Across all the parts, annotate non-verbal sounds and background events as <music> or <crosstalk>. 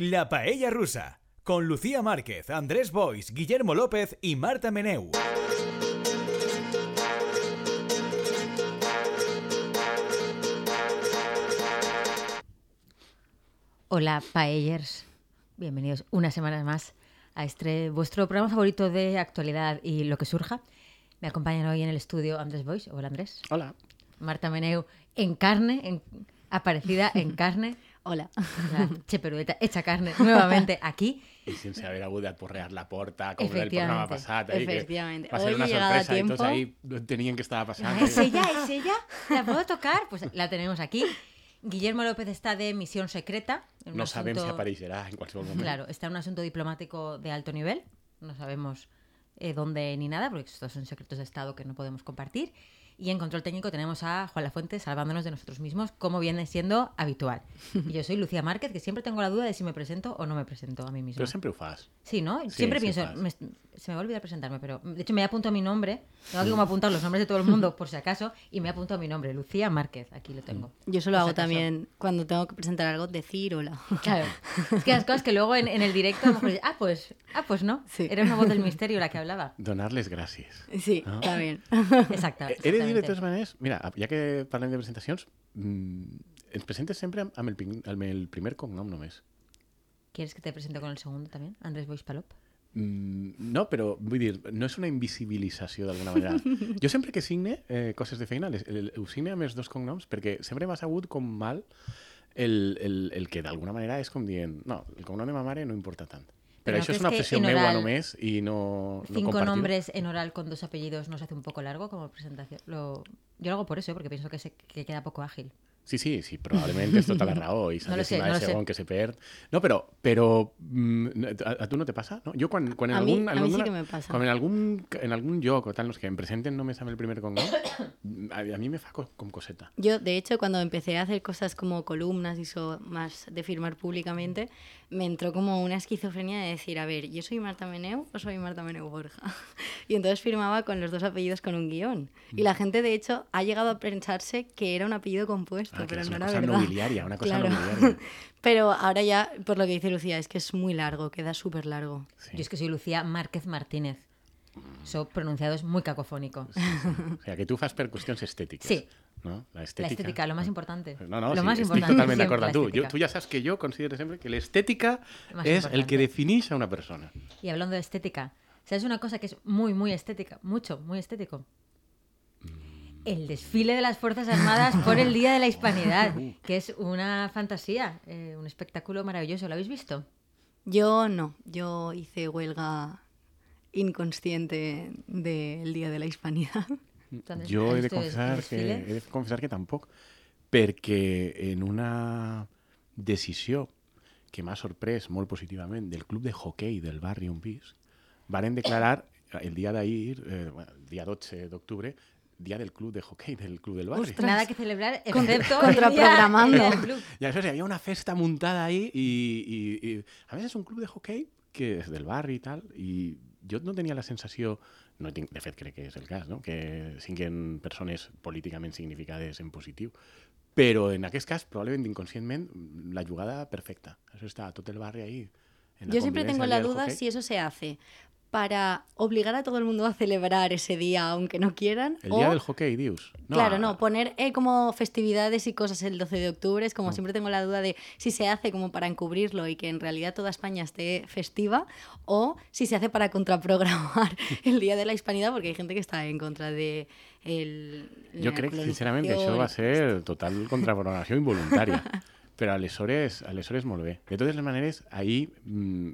La Paella Rusa, con Lucía Márquez, Andrés Bois, Guillermo López y Marta Meneu. Hola, paellers. Bienvenidos una semana más a este vuestro programa favorito de actualidad y lo que surja. Me acompañan hoy en el estudio Andrés Bois. Hola, Andrés. Hola. Marta Meneu en carne, en- aparecida en <laughs> carne. Hola. La <laughs> cheperueta hecha carne nuevamente aquí. I sense haver hagut d'atporrear la porta com el programa que Efectivamente. Va ser Hoy una a sorpresa y tiempo. ahí no entenien què estava passant. ¿Es ella? ¿Es ella? ¿La puedo tocar? Pues la tenemos aquí. Guillermo López está de misión secreta. No sabem si asunto- apareixerà en qualsevol moment. Claro, está en un asunto diplomático de alto nivel. No sabemos eh, dónde ni nada, porque estos son secretos de Estado que no podemos compartir. Y en control técnico tenemos a Juan Lafuente salvándonos de nosotros mismos, como viene siendo habitual. Y yo soy Lucía Márquez, que siempre tengo la duda de si me presento o no me presento a mí misma. Però sempre ho fas. Sí, ¿no? Sí, Siempre sí pienso, me- se me va a olvidar presentarme, pero de hecho me he apuntado mi nombre. Tengo aquí como apuntar los nombres de todo el mundo, por si acaso, y me he apuntado mi nombre, Lucía Márquez. Aquí lo tengo. Yo solo si hago también cuando tengo que presentar algo, decir hola. Claro. Es que las cosas que luego en, en el directo a lo mejor dices, ah, pues, ah, pues no. Sí. Era una voz del misterio la que hablaba. Donar-les gràcies. Sí, Ah. también. Exacto. Eh, de dir, de totes maneres, mira, ja que parlem de presentacions, mm, ens presentes sempre amb, amb, el, amb el primer cognom només. ¿Quieres que te presente con el segundo también? Andrés Boix Palop. Mm, no, però vull dir, no és una invisibilització d'alguna manera. <laughs> Jo sempre que signe eh, coses de feina, les, el, ho signe amb els dos cognoms perquè sempre m'ha sabut com mal el, el, el que d'alguna manera és com dient no, el cognom de ma mare no importa tant. No això és creus una en meua oral només i no, no Cinco nombres en oral con dos apellidos nos hace un poco largo como presentación. Lo... Yo lo hago por eso, porque pienso que, se, que queda poco ágil. Sí, sí, sí, probablement és tota la <laughs> raó i No lo sé, no lo sé. que se perd. No, però, però mm, a, a tu no te passa? No? Quan, quan en A mi- algun, a en mi sí alguna- que me pasa. En algun, en lloc o tal, no sé, que em presenten només amb el primer cognom, <coughs> a, a mi me fa co- com coseta. Yo, de hecho, cuando empecé a hacer cosas como columnas y eso, más de firmar públicamente, me entró como una esquizofrenia de decir, a ver, ¿yo soy Marta Meneu o soy Marta Meneu Borja? <laughs> Y entonces firmaba con los dos apellidos con un guion. Y la gente, de hecho, ha llegado a pensarse que era un apellido compuesto, Ah, pero no una era cosa verdad. nobiliaria, una cosa Claro. nobiliaria. <laughs> Pero ahora ya, por lo que dice Lucía, es que es muy largo, queda súper largo. Sí. Yo es que soy Lucía Márquez Martínez. Eso pronunciado es muy cacofónico. O sea, que tu fas per qüestions estètiques. Sí. No? La La estética. estética, lo más importante. No, no, lo sí, más estic importante. totalment siempre, d'acord la amb tu. Jo, estética. tu ja saps que jo considero sempre que l'estètica Más és el que importante. defineix a una persona. Y hablando de estética, ¿sabes una cosa que es muy, muy estética? Mucho, muy estético. El desfile de las Fuerzas Armadas por el Día de la Hispanidad, <laughs> que es una fantasía, eh, un espectáculo maravilloso. ¿Lo habéis visto? Yo no, yo hice huelga inconsciente del Día de la Hispanidad. Entonces, Jo ¿has he de, el confessar que, he de confessar que tampoc, perquè en una decisió que m'ha sorprès molt positivament del club de hoquei del barri on vis, varen declarar el dia d'ahir, eh, bueno, el dia 12 d'octubre, dia del club de hoquei del club del barri. Ostras. Nada que celebrar, excepto día contraprogramando. del club. I aleshores hi havia una festa muntada ahí i, i, i a més és un club de hoquei que és del barri i tal i jo no tenia la sensació no tinc, de fet crec que és el cas no? que siguin persones políticament significades en positiu però en aquest cas probablement inconscientment la jugada perfecta. Això està tot el barri ahí en la Yo siempre tengo la duda si eso se hace para obligar a todo el mundo a celebrar ese día aunque no quieran. el o, dia del hoquei dius claro, a- no, poner eh, como festividades y cosas el 12 de octubre es como siempre tengo la duda de si se hace como para encubrirlo y que en realidad toda España esté festiva o si se hace para contraprogramar <laughs> el Día de la Hispanidad porque hay gente que está en contra de el crec, sincerament, que això colonización va y- ser total contraprogramació involuntària. <laughs> Però aleshores, aleshores molt bé. De totes les maneres, ahir mm,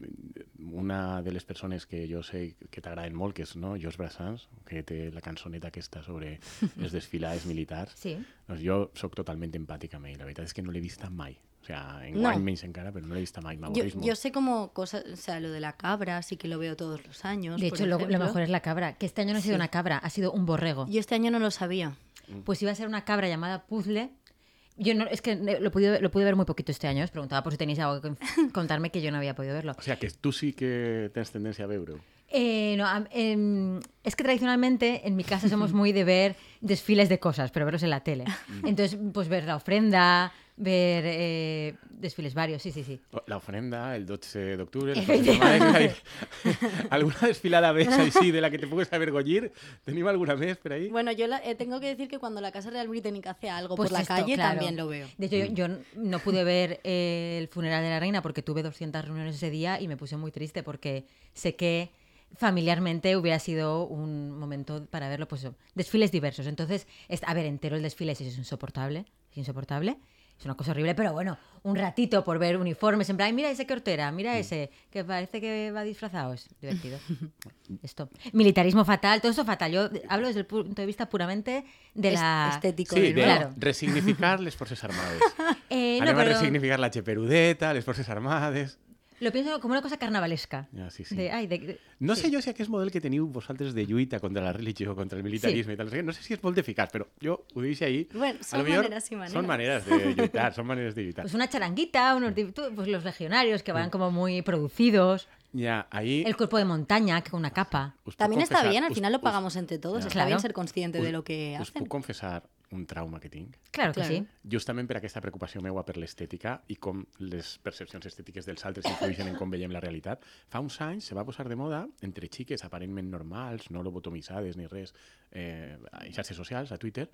una de les persones que jo sé que t'agraden molt, que és no, Jos Brassans, que té la cançoneta aquesta sobre <laughs> els desfilades militars, Sí. doncs jo sóc totalment empàtic amb ell. La veritat és que no l'he vista mai. O sea, en No. menys encara, però no l'he vista mai. Yo, M'avorreix molt. yo sé como cosas, o sea, lo de la cabra, sí que lo veo todos los años. De hecho, lo, lo mejor es la cabra, que este año no ha sido Sí. una cabra, ha sido un borrego. Yo este año no lo sabía. Pues iba a ser una cabra llamada Puzzle. Yo no, es que lo pude, lo pude ver muy poquito este año. Os preguntaba por si tenéis algo que contarme que yo no había podido verlo. O sea, que tu sí que tens tendència a veure-ho. Eh, no, em, es que tradicionalmente en mi casa somos <laughs> muy de ver desfiles de cosas, pero verlos en la tele. Entonces, pues ver la ofrenda, ver eh, desfiles varios, sí, sí, sí. La ofrenda, el 12 d'octubre... el Efectivamente. <laughs> ¿Alguna desfilada més així de la que te puedes avergollir? ¿Tenim alguna més per ahí? Bueno, yo la- eh, tengo que decir que cuando la Casa Real Británica hace algo Pues por la calle, claro. también lo veo. De hecho, yo, yo no pude ver eh, el funeral de la reina porque tuve 200 reuniones ese día y me puse muy triste porque sé que familiarmente hubiera sido un momento para verlo, pues desfiles diversos. Entonces, es- a ver, entero el desfile es insoportable, es insoportable. Es una cosa horrible, pero bueno, un ratito por ver uniformes, en plan, "Ay, mira ese que hortera, mira ese, que parece que va disfrazado, es divertido. <laughs> Esto. Militarismo fatal, todo eso fatal. Yo hablo desde el punto de vista puramente de Es- la... estético Sí, del de lugar. Claro. resignificar les forces armades. <laughs> Eh, no, pero- resignificar la cheperudeta, les forces armades... Lo pienso como una cosa carnavalesca. Ja, sí, sí. De, ay, de- de- No sí. sé jo si aquest model que teniu vosaltres de lluita contra la religió, contra el militarisme i tal, no sé si és molt eficaç, però jo ho deixo ahí. Bueno, A y maneras. Son maneras de lluitar, son maneras de lluitar. Pues una charanguita, unos, pues los legionarios que van como muy producidos, Ja, ahí... el cuerpo de montaña que con una capa. puc También está bien, al us- final lo us- pagamos entre todos. Ya. Está Claro. bien ser consciente de us- lo que hacen. puc confessar un trauma que tinc? Claro que sí. Justament per aquesta preocupació meua per l'estètica i com les percepcions estètiques dels altres influeixen en com veiem la realitat, fa uns anys se va posar de moda entre xiques aparentment normals, no lobotomitzades ni res, eh, a xarxes socials, a Twitter,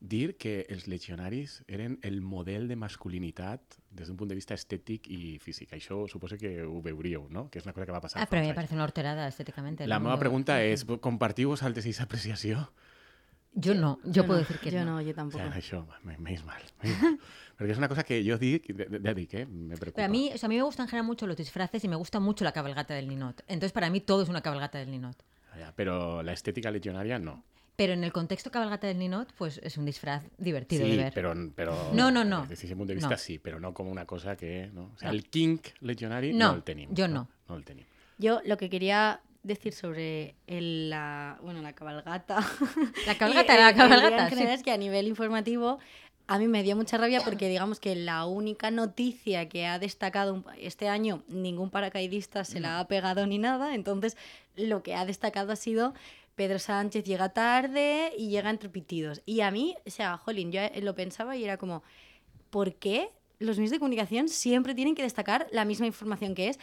dir que els legionaris eren el model de masculinitat des d'un punt de vista estètic i físic. Això suposo que ho veuríeu, no? Que és una cosa que va passar Ah, mí me parece una horterada estéticamente. La meva pregunta és, compartiu vosaltres aquesta apreciació? Yo no, yo, puedo decir que yo no. no, yo O tampoco. sea, això, me- m'és mal. m'és mal. <laughs> Perquè és una cosa que jo dic, de, de, de dic, eh? Me preocupa. Pero a mí, o sea, a mí me gustan en general mucho los disfraces y me gusta mucho la cabalgata del ninot. Entonces, para mí todo es una cabalgata del ninot. Ah, ja, Però la estética legionaria no. Pero en el contexto cabalgata del ninot, pues es un disfraz divertido sí, de ver. però, però... No, no, no. Des d'aquest punt de vista No. sí, però no com una cosa que... No? O sea, No. el kink legionari No, no, el tenim. jo no. No el tenim. Yo lo que quería decir sobre el- la, bueno, la cabalgata. La <laughs> cabalgata, y la cabalgata, en general sí. es que a nivel informativo a mí me dio mucha rabia porque digamos que la única noticia que ha destacado este año ningún paracaidista se la ha pegado ni nada, entonces lo que ha destacado ha sido Pedro Sánchez llega tarde y llega entre pitidos. Y a mí, o sea, jolín, yo eh, lo pensaba y era como, ¿por qué los medios de comunicación siempre tienen que destacar la misma información que es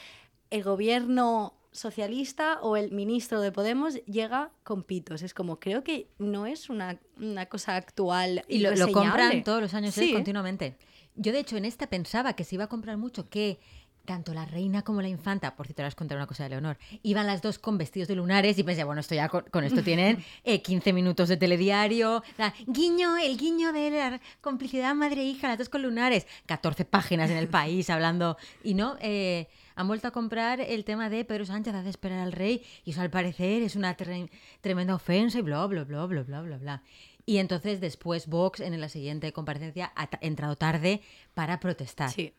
el gobierno socialista o el ministro de Podemos llega con pitos? Es como, creo que no es una, una cosa actual Y lo, lo compran todos los años ¿eh? Sí. continuamente. Yo, de hecho, en esta pensaba que se iba a comprar mucho que tanto la reina como la infanta, por si te vas a contar una cosa de Leonor, iban las dos con vestidos de lunares y pensé, bueno, esto ya con, con esto tienen <laughs> eh, 15 minutos de telediario, la- guiño, el guiño de la complicidad madre-hija, las dos con lunares, 14 páginas en el país hablando, y no, eh, han vuelto a comprar el tema de Pedro Sánchez hace esperar al rey y eso al parecer es una tre- tremenda ofensa y bla, bla, bla, bla, bla, bla, bla. Y entonces después Vox en la siguiente comparecencia ha entrado tarde para protestar. Sí.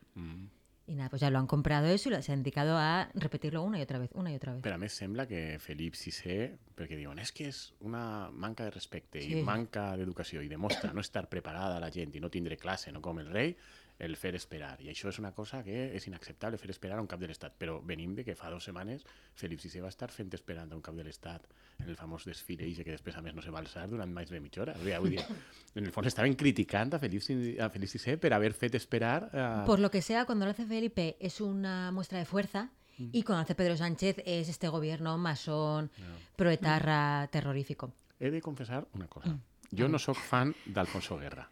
Y nada, pues ya lo han comprado eso y lo- se han dedicado a repetirlo una y otra vez, una y otra vez. Però a més sembla que Felip VI, perquè diuen és que és una manca de respecte Sí. i manca d'educació i demostra no estar preparada la gent i no tindre classe, no com el rei, el fer esperar. I això és una cosa que és inacceptable, fer esperar a un cap de l'Estat. Però venim de que fa dues setmanes Felip VI va estar fent esperant a un cap de l'Estat en el famós desfile i que després a més no se va alçar durant més de mitja hora. Vull dir, <laughs> en el fons estaven criticant a Felip, a Felip VI per haver fet esperar a... Por lo que sea, cuando lo hace Felipe es una muestra de fuerza y cuando lo hace Pedro Sánchez es este gobierno masón, proetarra, terrorífico. He de confessar una cosa. Jo no sóc fan d'Alfonso Guerra.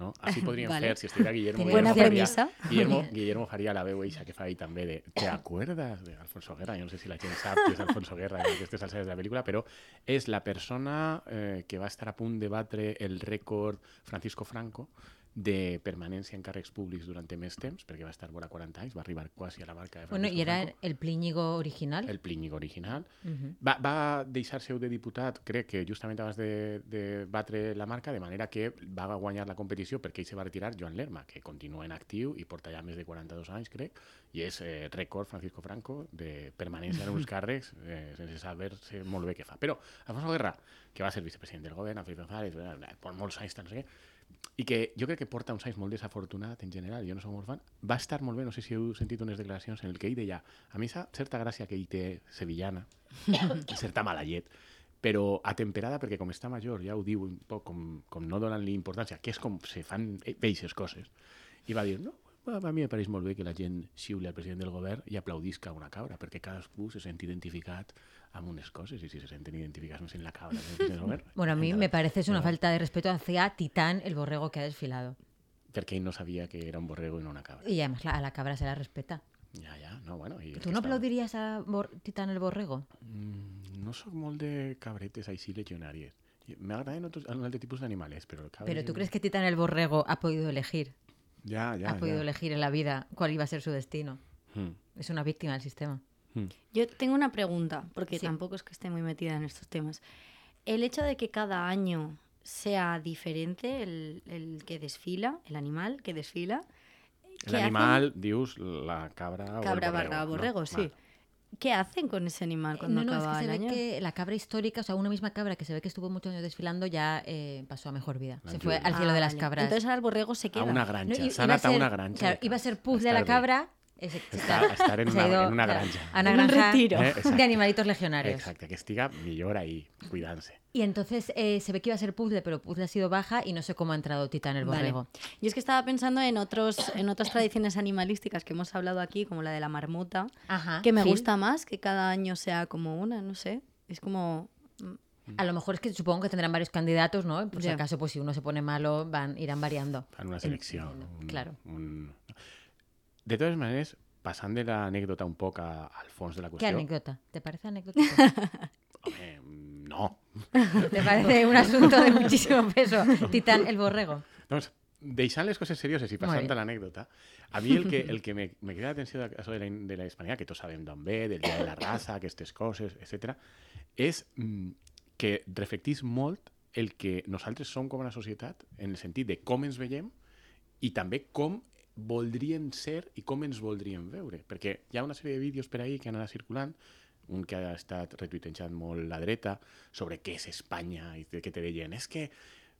No? Així podríem Vale. fer, si estuviera Guillermo, Guillermo. Guillermo, Guillermo faria la veu eixa que fa ell també de ¿te acuerdas de Alfonso Guerra? Jo no sé si la gent sap que és Alfonso Guerra en aquestes alçades de la pel·lícula, però és la persona eh, que va estar a punt de batre el rècord Francisco Franco de permanència en càrrecs públics durant més temps, perquè va estar vora 40 anys, va arribar quasi a la marca de Francisco Bueno, y era Franco el Plíñigo original. el Plíñigo original. Ujú. Va, va deixar seu de diputat, crec que justament abans de, de batre la marca, de manera que va guanyar la competició perquè ell se va retirar Joan Lerma, que continua en actiu i porta ja més de 42 anys, crec, i és eh, rècord Francisco Franco de permanència en uns <laughs> càrrecs eh, sense saber-se molt bé què fa. Però Alfonso Guerra, que va ser vicepresident del govern, a Felipe González, per molts anys, tant no sé què, i que jo crec que porta uns anys molt desafortunat en general, jo no soc molt fan, va estar molt bé, no sé si heu sentit unes declaracions en el que ell deia, a mi sa certa gràcia que ell té sevillana, <coughs> certa mala llet, però atemperada perquè com està major, ja ho diu un poc com, com no donen-li importància, que és com se fan aquestes coses. I va dir, no, a mi me pareix molt bé que la gent xiuli al president del govern i aplaudisca una cabra, perquè cadascú se sent identificat amb unes coses i si se senten identificats en la cabra govern... <laughs> Bueno, a mí me parece es una falta de respeto hacia Titán, el borrego que ha desfilado. Perquè ell no sabia que era un borrego i no una cabra. Y además la- a la cabra se la respeta. Ja, ja, no, bueno... I ¿Tú no estava- aplaudirías a Bor- Titán el borrego? Mm, no sóc molt de cabretes així legionàries. M'agraden otros, un altre tipus d'animals, però el cabra... Pero ¿tú crees que Titán el borrego ha podido elegir? Ha podido elegir en la vida cuál iba a ser su destino. Mm, Es una víctima del sistema. mm. Yo tengo una pregunta, porque Sí. tampoco es que esté muy metida en estos temas. El hecho de que cada año sea diferente el, el que desfila, el animal que desfila. ¿qué El hacen? animal, dius la cabra o el Cabra borrego, barra no? borrego, sí. Vale. ¿Qué hacen con ese animal cuando no, no, es acaba que se el ve año? que la cabra histórica, o sea, una misma cabra que se ve que estuvo muchos años desfilando, ya eh, pasó a mejor vida. La se fue al cielo Ah, de las vale. cabras. Entonces ahora el borrego se A queda. una No, granja. a anat a ser- una granja. claro, iba a ser puz de la cabra. está- estar <laughs> en una- ido, en una granja. A una En un granja retiro. Eh, de animalitos legionarios. Exacte, que estiga millor ahí, cuidant-se. Y entonces eh, se ve que iba a ser puzzle, pero puzzle ha sido baja y no sé cómo ha entrado Titán el Vale. borrego. Yo es que estaba pensando en otros en otras tradiciones animalísticas que hemos hablado aquí, como la de la marmota, Ajá. que me gusta más que cada año sea como una, no sé. Es como A lo mejor es que supongo que tendrán varios candidatos, ¿no? Por si Ya. acaso, pues si uno se pone malo, van, irán variando. Una selecció. Un, claro. Un... De totes maneres, passant de l'anècdota un poc a, al fons de la ¿Qué qüestió... anécdota? ¿Te parece anécdota? <laughs> Home, mm, no. <laughs> ¿Te parece un asunto de muchísimo peso? Titán el borrego. Doncs, deixant les coses serioses i passant a l'anècdota, a mi el que, el que me, me crida l'atenció d'això de la, de la hispanidad, que tots sabem d'on ve, del dia de la raça, aquestes coses, etc, és mm, que reflectís molt el que nosaltres som com a societat en el sentit de com ens veiem i també com voldríem ser i com ens voldríem veure. Perquè hi ha una sèrie de vídeos per ahí que han anat circulant, un que ha estat retuitejant molt la dreta, sobre què és Espanya, i que te deien, és que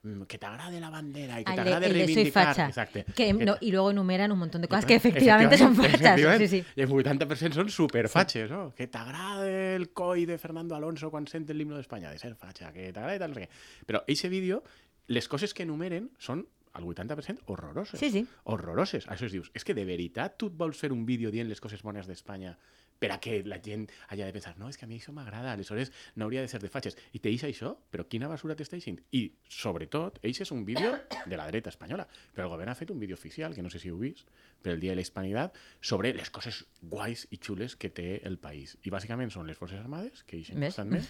mm, que t'agrade la bandera i que el de- t'agrade el de reivindicar... facha. Exacte. Que, no, y luego enumeran un montón de cosas que efectivamente son fachas. Sí, sí. I el 80% són superfatxes, no? Que t'agrade el coi de Fernando Alonso quan sent l'himno d'Espanya, de ser fatxa, que t'agrada tal, no sé què. Però eixe vídeo, les coses que enumeren són al 80% horroroses. Sí, sí. Horroroses. Això es dius, és que de veritat tu et vols fer un vídeo dient les coses bones d'Espanya per a que la gent hagi de pensar no, és que a mi això m'agrada, aleshores no hauria de ser de fatxes. I te deixa això? Però quina basura t'està deixant? I, sobretot, eixe és un vídeo de la dreta espanyola. Però el govern ha fet un vídeo oficial, que no sé si heu vist, per el Dia de la Hispanitat, sobre les coses guais i xules que té el país. I bàsicament són les Forces Armades, que ixen Ves? constantment,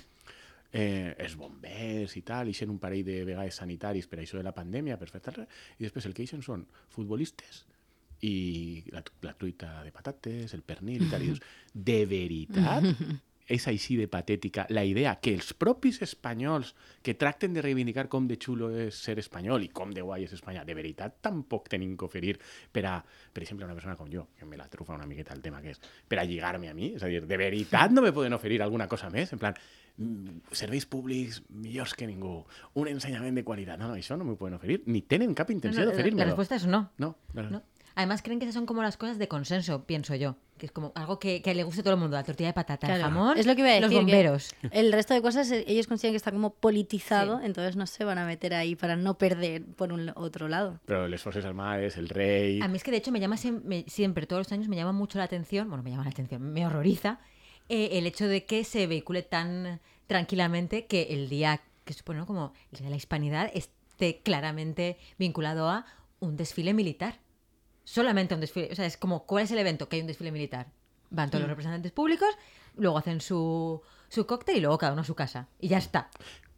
eh, els bombers i tal, ixen un parell de vegades sanitaris per això de la pandèmia, per fer tal, i després el que ixen són futbolistes i la, la truita de patates, el pernil i tal, dius, <laughs> de veritat? és així de patètica la idea que els propis espanyols que tracten de reivindicar com de xulo és ser espanyol i com de guai és Espanya, de veritat tampoc tenim que oferir per a, per exemple, una persona com jo, que me la trufa una miqueta el tema que és, per a lligar-me a mi? És a dir, de veritat no me poden oferir alguna cosa més? En plan, mm, serveis públics millors que ningú, un ensenyament de qualitat. No, no, això no m'ho poden oferir, ni tenen cap No, intenció no, d'oferir-me. la respuesta es no. No, no, no. Además, creen que esas son como las cosas de consenso, pienso yo. Que es como algo que, que le guste a todo el mundo. La tortilla de patata, el jamón, Es lo que iba a los decir, bomberos. el resto de cosas eh, ellos consideran que está como politizado, entonces no se van a meter ahí para no perder por un otro lado. Però les Forces Armades, el rei... A mí es que de hecho me llama siem- me- siempre, todos los años me llama mucho la atención, bueno, me llama la atención, me horroriza eh, el hecho de que se vehicule tan tranquilamente que el día que supone ¿no? como el día de la hispanidad esté claramente vinculado a un desfile militar. Solamente un desfile, o sea, es como, ¿cuál es el evento? Que hay un desfile militar. Van todos los representantes públicos, luego hacen su, su cóctel y luego cada uno a su casa. Y ya está.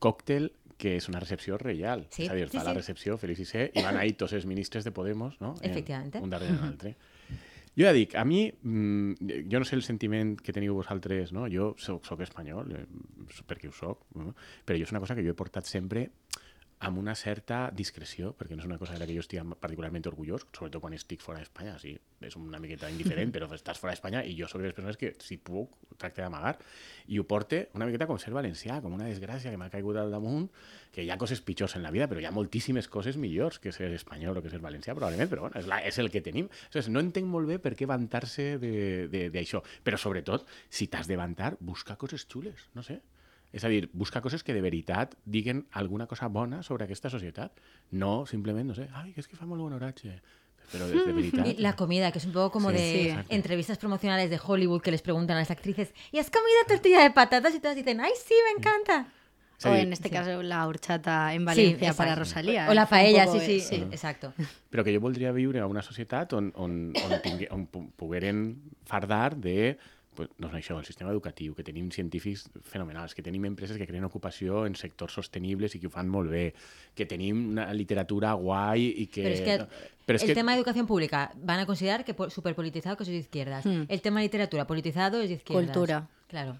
còctel que és una recepció reial. Sí, és a dir, sí, la sí. recepció Félix i C, i van ahir tots els ministres de Podemos, no? Efectivamente. Un darrere l'altre. Jo ja dic, a mi, mm, jo no sé el sentiment que teniu vosaltres, no? Jo soc, soc espanyol, eh, perquè ho soc, no? però jo és una cosa que jo he portat sempre amb una certa discreció, perquè no és una cosa de la que jo estic particularment orgullós, sobretot quan estic fora d'Espanya, sí, és una miqueta indiferent, però estàs fora d'Espanya i jo soc de les persones que, si puc, tracta d'amagar, i ho porte una miqueta com ser valencià, com una desgràcia que m'ha caigut al damunt, que hi ha coses pitjors en la vida, però hi ha moltíssimes coses millors que ser espanyol o que ser valencià, probablement, però bueno, és, la, és el que tenim. Aleshores, no entenc molt bé per què vantar-se d'això, però sobretot, si t'has de vantar, busca coses xules, no sé. És a dir, busca coses que de veritat diguen alguna cosa bona sobre aquesta societat. No simplement, no sé, ai, és que fa molt bon oratge. Pero de, de veritat. <laughs> Y la comida, que es un poco como Sí, de exacto. entrevistas promocionales de Hollywood que les preguntan a las actrices, ¿y has comido tortilla de patatas? Y todas dicen, ¡ay, sí, me encanta! És O en este caso la horchata en Sí, Valencia para. Rosalía. O la Fue un paella, sí, eh, sí, exacto. <laughs> Però que jo voldria viure a una societat on, on, on, tingue, on pogueren fardar de pues, doncs això, el sistema educatiu, que tenim científics fenomenals, que tenim empreses que creen ocupació en sectors sostenibles i que ho fan molt bé, que tenim una literatura guai i que... El que tema de educación pública van a considerar que súper politizado que es de izquierdas. El tema de literatura politizado es de izquierdas. Cultura. Claro.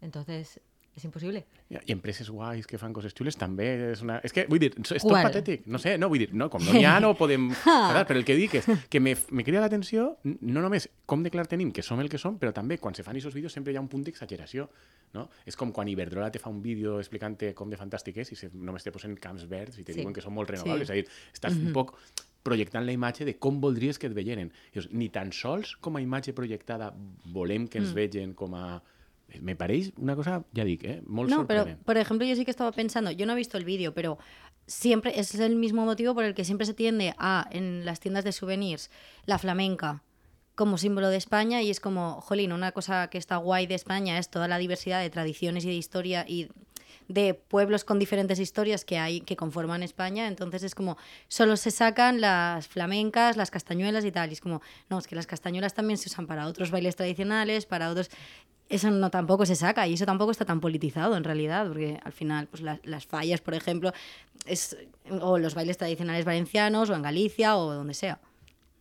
Entonces, es imposible. I empreses guais que fan coses xules també és una... És que, vull dir, és tot Qual? patètic. No sé, no, vull dir, no, com no n'hi ha, no podem... <laughs> Fatal, però el que dic és que me, me crida l'atenció no només com de clar tenim que som el que som, però també quan se fan aquests vídeos sempre hi ha un punt d'exageració. No? És com quan Iberdrola te fa un vídeo explicant com de fantàstic és i se, només te posen camps verds i te Sí. diuen que són molt renovables. Sí. És a dir, estàs un poc projectant la imatge de com voldries que et veieren. I ni tan sols com a imatge projectada volem que ens vegen com a... Me pareix una cosa, ja dic, eh? molt No, pero por ejemplo, yo sí que estaba pensando, yo no he visto el vídeo, pero siempre es el mismo motivo por el que siempre se tiende a, en las tiendas de souvenirs, la flamenca como símbolo de España y es como, jolín, una cosa que está guay de España es toda la diversidad de tradiciones y de historia y de pueblos con diferentes historias que hay que conforman España, entonces es como solo se sacan las flamencas, las castañuelas y tal, y es como, no, es que las castañuelas también se usan para otros bailes tradicionales, para otros eso no tampoco se saca. Y eso tampoco está tan politizado en realidad, porque al final pues la- las fallas, por ejemplo, es o los bailes tradicionales valencianos o en Galicia o donde sea.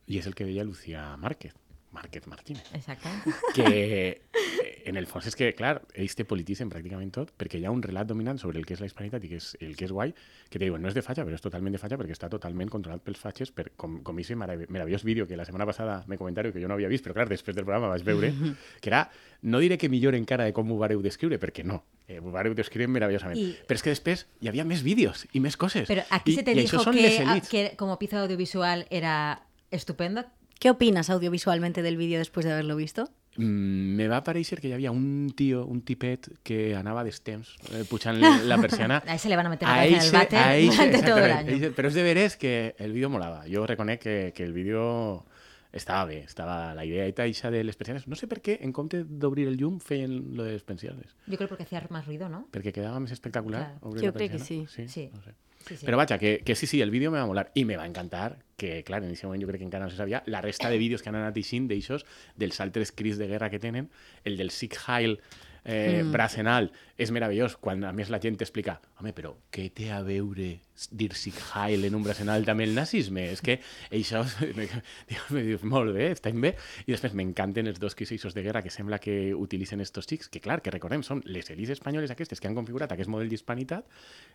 I és el que deia Lucía Márquez, Márquez Martínez, Exactamente. <laughs> que eh, en el fons és que, clar, ells te polititzen pràcticament tot perquè hi ha un relat dominant sobre el que és la hispanitat i que és, el que és guai, que te diuen, no és de fatxa, però és totalment de fatxa perquè està totalment controlat pels fatxes, per, com, com ese meravellós vídeo que la setmana passada me comentario que jo no havia vist, però clar, després del programa vaig veure, <laughs> que era, no diré que millor encara de com ho vareu descriure, perquè no, eh, ho vareu descriure meravellosament, I- però és que després hi havia més vídeos i més coses. Pero aquí I, se te dijo que, que como pieza audiovisual era estupendo. ¿Qué opinas audiovisualmente del vídeo después de haberlo visto? Mm, me va parèixer que hi havia un tio, un tipet, que anava d'estemps, eh, pujant la persiana. <laughs> A ese le van a meter la A cabeza en el a eixe, durante todo el año. Però és de veres que el vídeo molava. Jo reconec que, que el vídeo estava bé, estava la idea eixa de les persianes. No sé per què, en compte d'obrir el llum, feien lo de les persianes. Yo creo porque hacía más ruido, ¿no? Perquè quedava més espectacular. Claro. Jo crec que persiana. sí. Sí. No sé. Però vaja, que, que sí, sí, el vídeo me va molar. I me va encantar que, clar, en aquest moment jo crec que encara no se sabia la resta de vídeos que han anat eixint d'eixos, dels altres crits de guerra que tenen, el del Sieg Heil eh, mm. braç en alt, és meravellós, quan a més la gent t'explica home, però què té a veure dir Sieg Heil en un braç en alt amb el nazisme? És que això, <laughs> me dius, molt bé, estem bé, i després m'encanten els dos quiseixos de guerra que sembla que utilitzen estos xics, que clar, que recordem, són les elites espanyoles aquestes que han configurat aquest model d'hispanitat,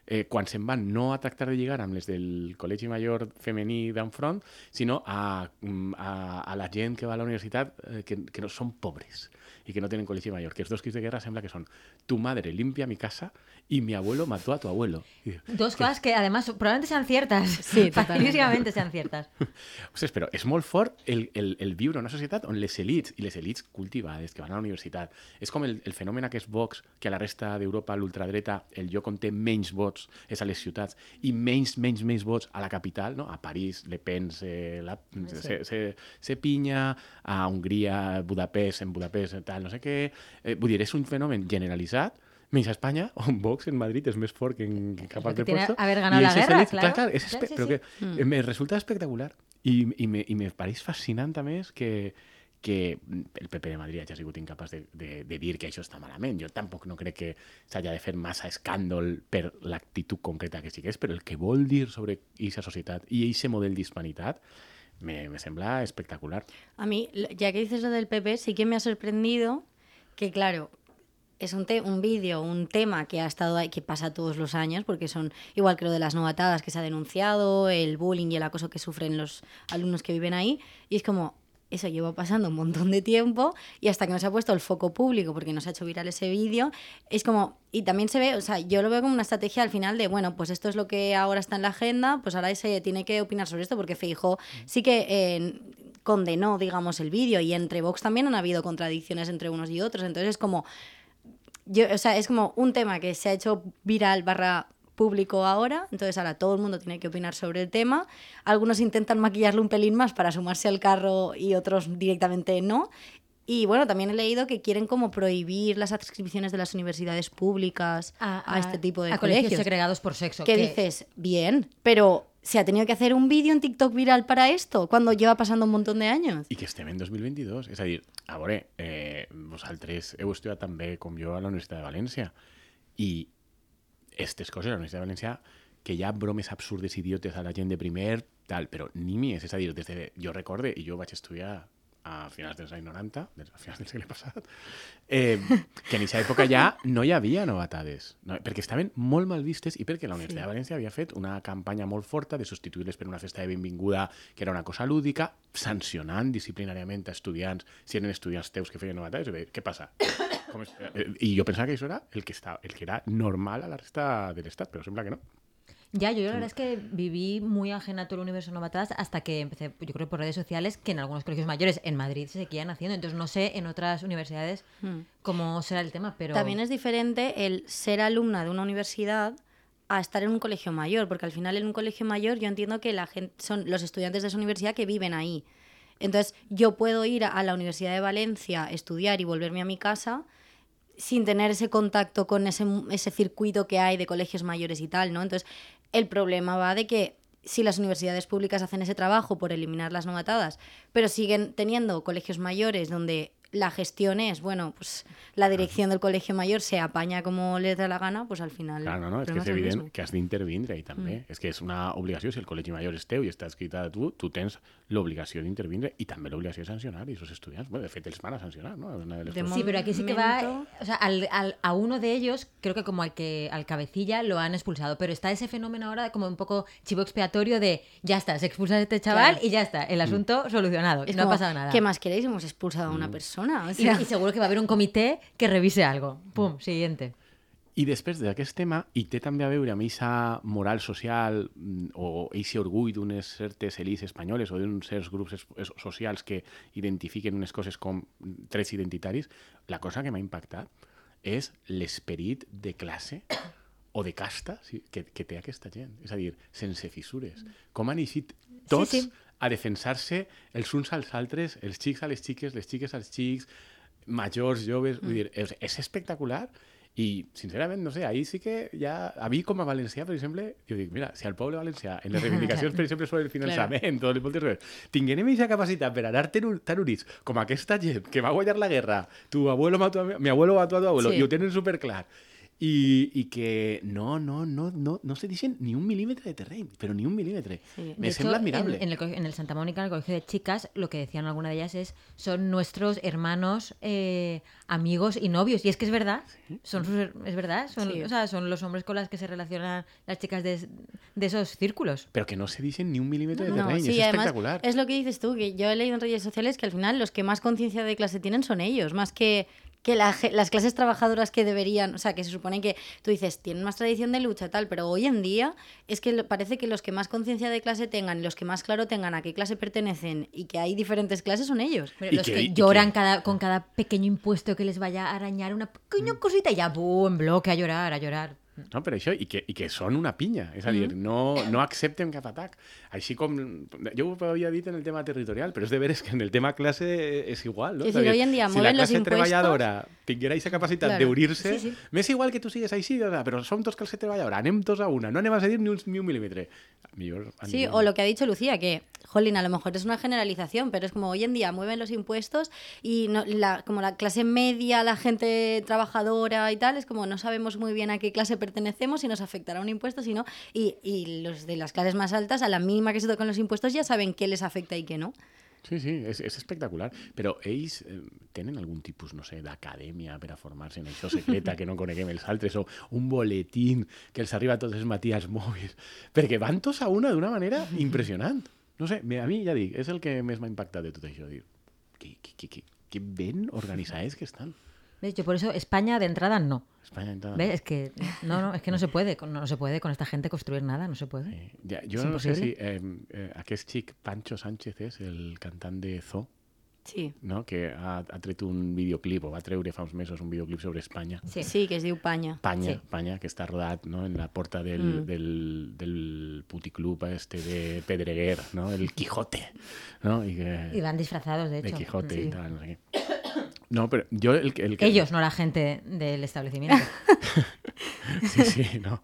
eh, quan se'n van no a tractar de lligar amb les del Col·legi Major femení d'enfront, sinó a, mm, a, a la gent que va a la universitat eh, que, que no són pobres i que no tenen col·legi major, que els dos quis de guerra sembla que són tu madre limpia mi casa y mi abuelo mató a tu abuelo. Dos cosas que además probablemente sean ciertas. Sí, <laughs> totalmente. Facilísimamente sean ciertas. <laughs> Ostres, però és molt fort el, el, el viure una societat on les elites, i les elites cultivades, que van a la universitat, és com el, el fenomen aquest Vox, que a la resta d'Europa, l'ultradreta, el lloc on té menys vots és a les ciutats, i menys, menys, menys vots a la capital, no? a París, Le Pen, se, la, se, se, se pinya, a Hongria, Budapest, en Budapest, tal, no sé què... Eh, vull dir, és un fenomen generalitzat, menys a Espanya, <laughs> on Vox en Madrid és més fort que en que cap altre haber ganado i la guerra, elites- claro. clar, és Claro, espe- sí, però sí. que eh, me resulta espectacular i, i, me, i me pareix fascinant a més que, que el PP de Madrid hagi sigut incapaç de, de, de dir que això està malament. Jo tampoc no crec que s'hagi de fer massa escàndol per l'actitud concreta que sigués, però el que vol dir sobre aquesta societat i aquest model d'hispanitat me, me sembla espectacular. A mí, ya que dices lo del PP, sí que me ha sorprendido que, claro, es un, un vídeo, un tema que ha estado ahí, que pasa todos los años, porque son igual que lo de las novatadas que se ha denunciado, el bullying y el acoso que sufren los alumnos que viven ahí, y es como, eso lleva pasando un montón de tiempo y hasta que no se ha puesto el foco público porque no se ha hecho viral ese vídeo, es como, y también se ve, o sea, yo lo veo como una estrategia al final de, bueno, pues esto es lo que ahora está en la agenda, pues ahora se tiene que opinar sobre esto porque Feijo sí que eh, condenó, digamos, el vídeo y entre Vox también han habido contradicciones entre unos y otros, entonces es como, yo, o sea, es como un tema que se ha hecho viral barra público ahora, entonces ahora todo el mundo tiene que opinar sobre el tema. Algunos intentan maquillarlo un pelín más para sumarse al carro y otros directamente no. Y bueno, también he leído que quieren como prohibir las adscripciones de las universidades públicas a, este tipo de a colegios. segregados por sexo. ¿Qué dices? Bien, pero se ha tenido que hacer un vídeo en TikTok viral para esto, cuando lleva pasando un montón de años. I que estem en 2022. És a dir, a veure, eh, vosaltres heu estudiat també, com jo, a la Universitat de València. I aquestes coses a la Universitat de València, que hi ha bromes absurdes idiotes a la gent de primer, tal, però ni més. És a dir, des de, jo recorde, i jo vaig estudiar a finals dels anys 90, des, a finals del segle passat, eh, que en aquesta època ja no hi havia novetades, no, perquè estaven molt mal vistes i perquè la Universitat de València havia fet una campanya molt forta de substituir-les per una festa de benvinguda que era una cosa lúdica, sancionant disciplinàriament a estudiants, si eren estudiants teus que feien novetades, i bé, què passa? És? Eh, I jo pensava que això era el que, estava, el que era normal a la resta de l'Estat, però sembla que no. Ya, yo la verdad es que viví muy ajena a todo el universo Novatas hasta que empecé, yo creo por redes sociales, que en algunos colegios mayores en Madrid se seguían haciendo. Entonces no sé en otras universidades Hmm. cómo será el tema, pero... También es diferente el ser alumna de una universidad a estar en un colegio mayor, porque al final en un colegio mayor yo entiendo que la gente son los estudiantes de esa universidad que viven ahí. Entonces yo puedo ir a la Universidad de Valencia, estudiar y volverme a mi casa sin tener ese contacto con ese, ese circuito que hay de colegios mayores y tal, ¿no? Entonces el problema va de que si las universidades públicas hacen ese trabajo por eliminar las novatadas, pero siguen teniendo colegios mayores donde la gestión es, bueno, pues la dirección del colegio mayor se apaña como les da la gana, pues al final... Clar, no, no, el que problema és el evident mismo. que has d'intervindre i també. Mm. És que és una obligació, si el col·legi major és teu i està escrita a tu, tu tens l'obligació d'intervindre i també l'obligació de sancionar i esos estudiants. Bueno, de fet, els van a sancionar, no? Una de les De coses. Sí, pero aquí sí que va, o sea, al, al- a uno de ellos, creo que como al que al cabecilla lo han expulsado, pero está ese fenómeno ahora como un poco chivo expiatorio de ya está, se expulsa a este chaval Claro. y ya está, el asunto solucionado, Es no como, ha pasado nada. ¿Qué más queréis? Hemos expulsado a Mm. una persona. O Y, sea, y seguro que va a haber un comité que revise algo. Pum, siguiente. I després d'aquest tema, i té també a veure amb aquesta moral social mm, o aquest orgull d'unes certes elites espanyoles o d'uns certs grups socials que identifiquen unes coses com trets identitaris, la cosa que m'ha impactat és l'esperit de classe o de casta sí, que, que té aquesta gent. És a dir, sense fissures. Com han eixit tots sí. a defensar-se els uns als altres, els xics a les xiques, les xiques als xics, majors, joves... Vull dir, és, és espectacular i, sincerament, no sé, ahir sí que ja... A mi, com a valencià, per exemple, jo dic, mira, si al poble valencià, en les reivindicacions, <laughs> per exemple, sobre el finançament, les moltes coses, tinguem aquesta capacitat per anar tan units com aquesta gent que va guanyar la guerra, tu abuelo mató a mi, mi abuelo mató a tu abuelo, Sí. i ho tenen superclar, i que no, no, no, no, no se deixen ni un mil·límetre de terreny, però ni un mil·límetre. Sí. Me De sembla hecho, admirable. En, en el, co- en el Santa Mónica, en el colegio de chicas, lo que decían alguna de ellas es, son nuestros hermanos, eh, amigos y novios. Y es que es verdad, son sus es verdad, son, Sí. o sea, son los hombres con los que se relacionan las chicas de, de esos círculos. Però que no se deixen ni un mil·límetre de No, terreny, sí, és además espectacular. es lo que dices tú, que yo he leído en redes sociales que al final los que más conciencia de clase tienen son ellos, más que, que la las clases trabajadoras que deberían, o sea, que se supone que tú dices, tienen más tradición de lucha, tal, pero hoy en día es que parece que los que más conciencia de clase tengan y los que más claro tengan a qué clase pertenecen y que hay diferentes clases son ellos. Pero los que- que, y que- lloran cada, con cada pequeño impuesto que les vaya a arañar una pequeña cosita y ya, en bloque a llorar, a llorar. No, per això, i que, i que són una pinya, és a dir, no, no accepten cap atac. Així com, jo ho havia dit en el tema territorial, però és de veres que en el tema classe és igual, no? És a dir, hoy en dia si la classe impuestos- treballadora tinguera aquesta capacitat Claro. d'unir-se, Sí, sí. m'és igual que tu sigues així, o sea, però som tots classe treballadora, anem tots a una, no anem a cedir ni un, ni un. Millor Sí, o lo que ha dicho Lucía, que, jolín, a lo mejor es una generalización, pero es como hoy en día mueven los impuestos y no, la, como la clase media, la gente trabajadora y tal, es como no sabemos muy bien a qué clase pertenecemos y nos afectará un impuesto, sino y, y los de las clases más altas, a la mínima que se tocan los impuestos, ya saben qué les afecta y qué no. Sí, sí, és, és espectacular. Però ells eh, tenen tipus, no sé, d'acadèmia per a formar-se en això secreta que no coneguem els altres, o un boletín que els arriba tots els matí als mòbils, perquè van tots a una d'una manera impressionant. No sé, a mi ja dic, és el que més m'ha impactat de tot això. Dir, que, que, que, que ben organitzades que estan. ¿Ves? Yo por eso España de entrada no. Espanya entrada. ¿Ves? Es que no, no, es que no se puede, con- no se puede con esta gente construir nada, no se puede. Jo És no sé si eh, eh, aquest xic Pancho Sánchez és el cantant de Zoo, Sí. no? que ha, ha tret un videoclip, o va treure fa uns mesos un videoclip sobre Espanya. Sí. Sí, que es diu Panya. Panya, Sí. Panya, que està rodat no? en la porta del, Mm. del, del puticlub este de Pedreguer, no? el Quijote, no? I que, Y van disfrazados, de de hecho. Quijote Sí. y tal, no sé qué. No, pero yo el, que- el que... Ellos, no la gente del establecimiento. <laughs> Sí, sí, no.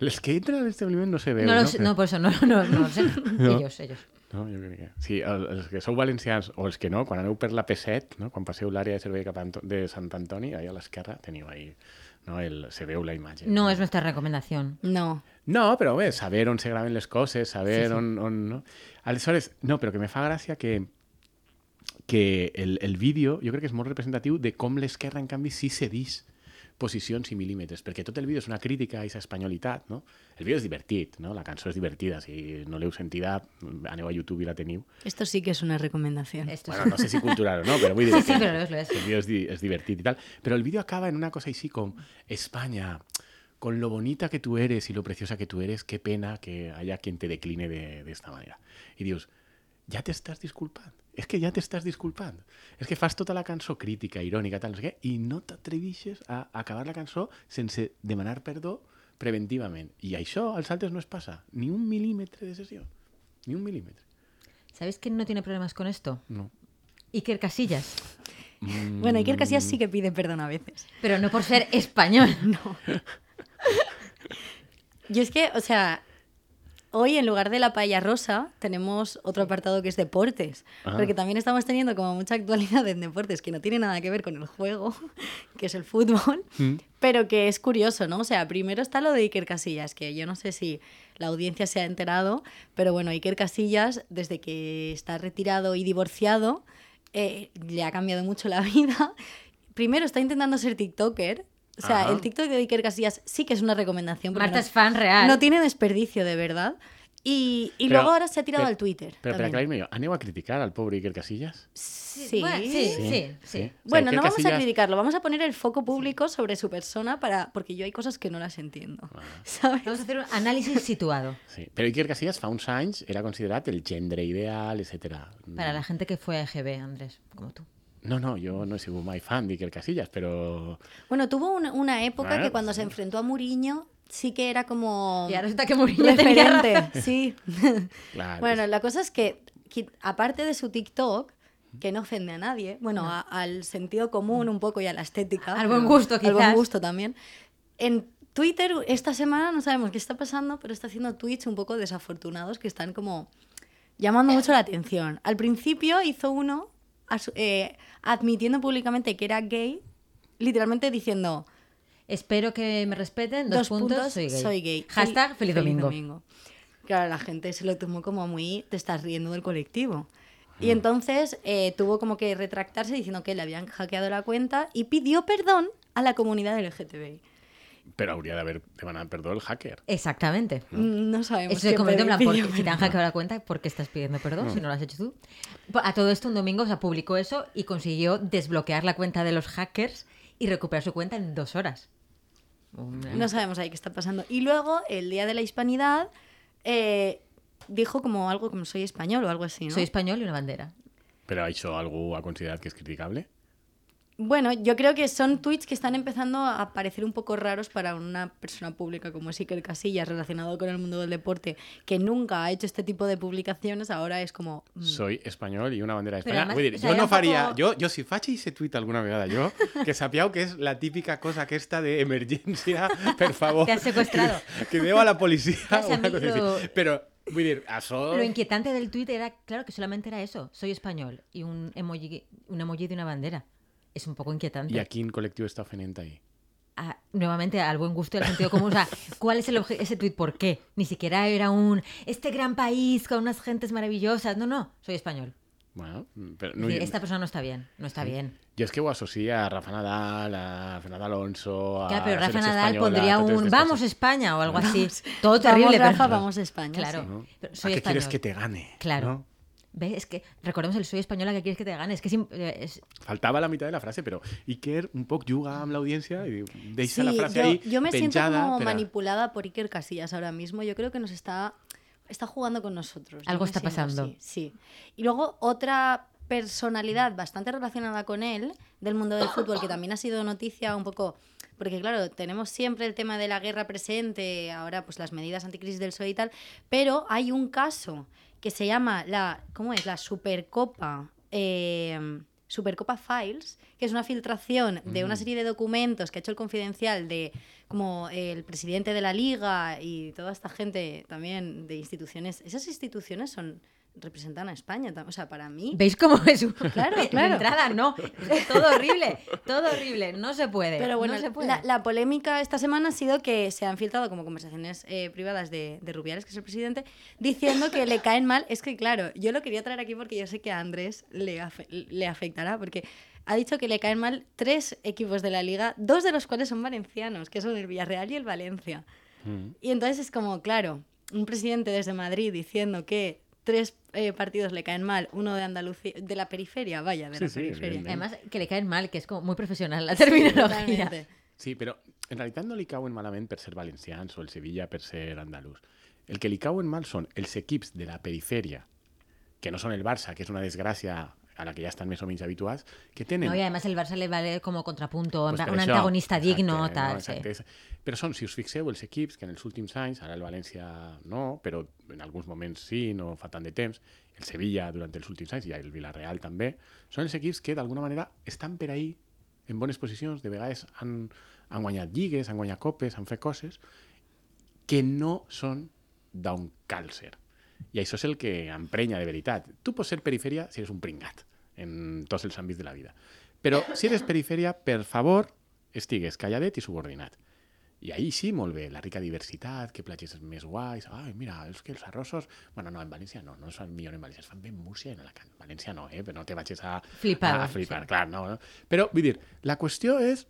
Els que entren al establiment no se veu, No, no? no, por eso no, no, no lo sé. <laughs> No. Ellos, ellos. No, jo crec que... Sí, el, els que sou valencians, o els que no, quan aneu per la P7, no? quan passeu l'àrea de servei cap a Anto de Sant Antoni, allà a l'esquerra teniu ahí, no? el, se veu la imatge. No es nuestra recomendación. No. No, però bé, saber on se graven les coses, saber Sí, sí. on, on... No? Aleshores, no, però que me fa gràcia que que el, el vídeo jo crec que és molt representatiu de com l'esquerra, en canvi, sí cedís posicions i mil·límetres, perquè tot el vídeo és una crítica a aquesta espanyolitat, no? El vídeo és divertit, no? La cançó és divertida, si no l'heu sentida, aneu a YouTube i la teniu. Esto sí que es una recomendación. Esto Bueno, no sé si cultural o no, però vull dir Sí, sí, que però lo és, lo és. el vídeo és, és divertit i tal. Però el vídeo acaba en una cosa així com España, con lo bonita que tú eres y lo preciosa que tú eres, qué pena que haya quien te decline de, de esta manera. I dius, ja t'estàs disculpant. És que ja t'estàs disculpant. És que fas tota la cançó crítica, irònica, tal, no sé què, i no t'atrevixes a acabar la cançó sense demanar perdó preventivament. I això als altres no es passa. Ni un mil·límetre de sessió. Ni un mil·límetre. ¿Sabéis quién no tiene problemas con esto? No. Iker Casillas. Bueno, Iker Casillas sí que pide perdón a veces. Pero no por ser español. <laughs> Yo es que, o sea, hoy en lugar de la paella rosa tenemos otro apartado que es deportes, Ajá. porque también estamos teniendo como mucha actualidad en deportes que no tiene nada que ver con el juego, <laughs> que es el fútbol, Mm. pero que es curioso, ¿no? O sea, primero está lo de Iker Casillas, que yo no sé si la audiencia se ha enterado, pero bueno, Iker Casillas, desde que está retirado y divorciado, eh, le ha cambiado mucho la <laughs> vida. Primero está intentando ser TikToker. O sea, Ajá. el TikTok de Iker Casillas sí que es una recomendación. Marta no- es fan real. no tiene desperdicio, de verdad. Y, y Pero- luego ahora se ha tirado pero- al Twitter. Però per también. aclarir-me jo, aneu a criticar al pobre Iker Casillas? Sí. Bueno, sí, sí, sí. O sea, Bueno, Iker no vamos a Casillas- criticarlo, vamos a poner el foco público sobre su persona para porque yo hay cosas que no las entiendo. Ah. <laughs> ¿Sabes? Vamos a hacer un análisis situado Sí. Però Iker Casillas fa uns anys era considerat el gendre ideal, etc. para la gente que fue a EGB, Andrés, como tú. No, no, jo no he sigut mai fan d'Iker Casillas, però... Bueno, tuvo una, una época Bueno, que cuando sí. se enfrentó a Mourinho sí que era como Y ahora resulta que Mourinho tenía razón. <laughs> Sí. <laughs> Clar, Bueno, la cosa es que, aparte de su TikTok, que no ofende a nadie, bueno, a- al sentido común un poco y a la estética. Al buen pero- gusto, Al buen quizás. gusto también. En Twitter esta semana no sabemos qué está pasando, pero está haciendo tweets un poco desafortunados que están como llamando mucho la atención. Al principio hizo uno eh, admitiendo públicamente que era gay, literalmente diciendo Espero que me respeten. Dos, puntos, soy gay. Hashtag Y- feliz, domingo. Claro, la gente se lo tomó como muy, te estás riendo del colectivo. Mm. Y entonces eh, tuvo como que retractarse diciendo que le habían hackeado la cuenta y pidió perdón a la comunidad LGTBI. Però hauria d'haver demanat perdó el hacker. Exactamente. Mm, No sabemos Eso se quién convirtió en plan, porque si te han hackeado la cuenta, ¿por qué estás pidiendo perdón si no lo has hecho tú? A todo esto un domingo o sea, publicó eso y consiguió desbloquear la cuenta de los hackers y recuperar su cuenta en dos horas. Una- No sabemos ahí qué está pasando. Y luego, el Día de la Hispanidad, eh, dijo como algo como soy español o algo así, ¿no? Soy español y una bandera. Però això algú ha considerat que és criticable? Bueno, yo creo que son tweets que están empezando a parecer un poco raros para una persona pública como es Iker Casillas, relacionado con el mundo del deporte, que nunca ha hecho este tipo de publicacions, ahora es como... mm, Soy espanyol i una bandera Però d'Espanya. además, Vull dir, o sea, jo era no poco- Jo, jo si faig aquest tuit alguna vegada, jo, que sapiau que és la típica cosa aquesta d'emergència, <laughs> per favor. Te has secuestrado. Crideu a la policia Saps, o a una cosa lo- així. Però, vull dir, això... Lo inquietante del tweet era, claro, que solamente era eso. Soy español y un emoji, un emoji de una bandera. Es un poco inquietante. I a quin col·lectiu està ofenent ahí? a- nuevamente al buen gusto y al sentido común. O sea, <laughs> ¿cuál es el ese tuit? ¿Por qué? Ni siquiera era un este gran país con unas gentes maravillosas. No, no, soy español. Bueno, però Es no, decir, esta persona no está bien, no está bien. Jo és que ho associa a Rafa Nadal, a Fernando Alonso, a Claro, pero Rafa Nadal espanyola, pondría totes un vamos. España o algo así. Todo terrible. vamos, Rafa, pero- vamos a España. Claro. sí. ¿no? Pero soy ¿A qué quieres español. que te gane? Claro. ¿no? ¿Ves? Es que recordemos el soy española que quieres que te gane. Es que es, eh, es- Faltava la mitad de la frase, però Iker un poc juga amb l'audiència i deixa la frase yo, ahí yo me siento penjada. como per a- manipulada por Iker Casillas ahora mismo. Yo creo que nos está, está jugando con nosotros. Algo está siento pasando. así, sí. Y luego otra personalidad bastante relacionada con él del mundo del fútbol que también ha sido noticia un poco porque claro tenemos siempre el tema de la guerra presente ahora pues las medidas anticrisis del PSOE y tal pero hay un caso que se llama la cómo es la Supercopa eh, Supercopa Files, que es una filtración de una serie de documentos que ha hecho el Confidencial de como el presidente de la Liga y toda esta gente también de instituciones. Esas instituciones son representan a España, o sea, para mí ¿Veis cómo es? un- <laughs> Claro, <laughs> de claro. entrada, no. Es que todo horrible, todo horrible. No se puede. Pero bueno, no se puede. la, la polémica esta semana ha sido que se han filtrado como conversaciones eh, privadas de, de Rubiales, que es el presidente, diciendo que le caen mal. Es que, claro, yo lo quería traer aquí porque yo sé que a Andrés le, afe- le afectará, porque ha dicho que le caen mal tres equipos de la liga, dos de los cuales son valencianos, que son el Villarreal y el Valencia. Mm. Y entonces es como, claro, un presidente desde Madrid diciendo que tres eh, partidos le caen mal, uno de Andalucía, de la periferia, vaya, de Sí, la sí, periferia. Además, que le caen mal, que es como muy profesional la terminología. Totalmente. Sí, però en realitat no li cauen malament per ser valencians o el Sevilla per ser andalús. El que li cauen mal són els equips de la perifèria, que no són el Barça, que és una desgràcia a la que ja estan més o menys habituats, que tenen... No, y además el Barça le vale como contrapunto, Pues un això, antagonista exacte, digno, no, tal. exacte, sí. Però són, si us fixeu, els equips que en els últims anys, ara el València no, però en alguns moments sí, no fa tant de temps, el Sevilla durant els últims anys i el Villarreal també, són els equips que d'alguna manera estan per ahí en bones posicions, de vegades han, han guanyat lligues, han guanyat copes, han fet coses que no són d'un càlcer. I això és el que emprenya de veritat. Tu pots ser perifèria si eres un pringat en tots els àmbits de la vida. Però si eres perifèria, per favor, estigues calladet i subordinat. I ahí sí, molt bé, la rica diversitat, que platges més guais. Ai, mira, és que els arrossos... Bueno, no, en València no, no es fan millor en València, es fan bé en Múrcia i en Alacant. En València no, eh? Però no te vagis a... Flipar, A flipar, sí. clar, no, no. Però, vull dir, la qüestió és...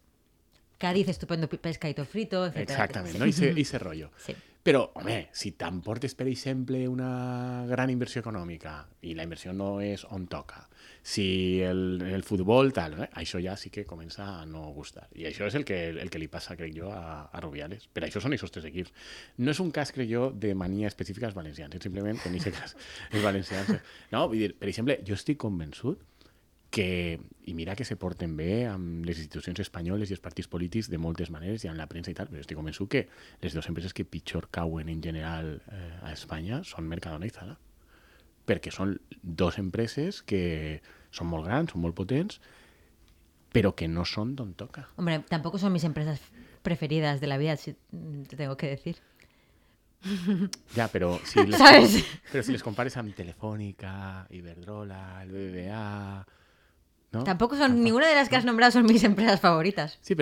Cádiz, estupendo pescadito frito, etc. Exactament, no? I ese, ese rotllo. Sí. Però, home, si t'emportes, per exemple, una gran inversió econòmica i la inversió no és on toca, si el, el futbol, tal, eh? això ja sí que comença a no gustar. I això és el que, el que li passa, crec jo, a, a Rubiales. Per això són aquests tres equips. No és un cas, crec jo, de mania específica als valencians, simplement en aquest cas <laughs> els valencians... No, vull dir, per exemple, jo estic convençut que, i mira que se porten bé amb les institucions espanyoles i els partits polítics de moltes maneres i amb la premsa i tal, però estic convençut que les dues empreses que pitjor cauen en general eh, a Espanya són Mercadona i Zara. Perquè són dues empreses que són molt grans, són molt potents, però que no són d'on toca. Hombre, tampoco son mis empresas preferidas de la vida, si te tengo que decir. Ja, però <laughs> si les, ¿Sabes? però si les compares amb Telefònica, Iberdrola, el BBVA... No? Tampoco son, ninguna de las que has nombrado son mis empresas favoritas. Sí,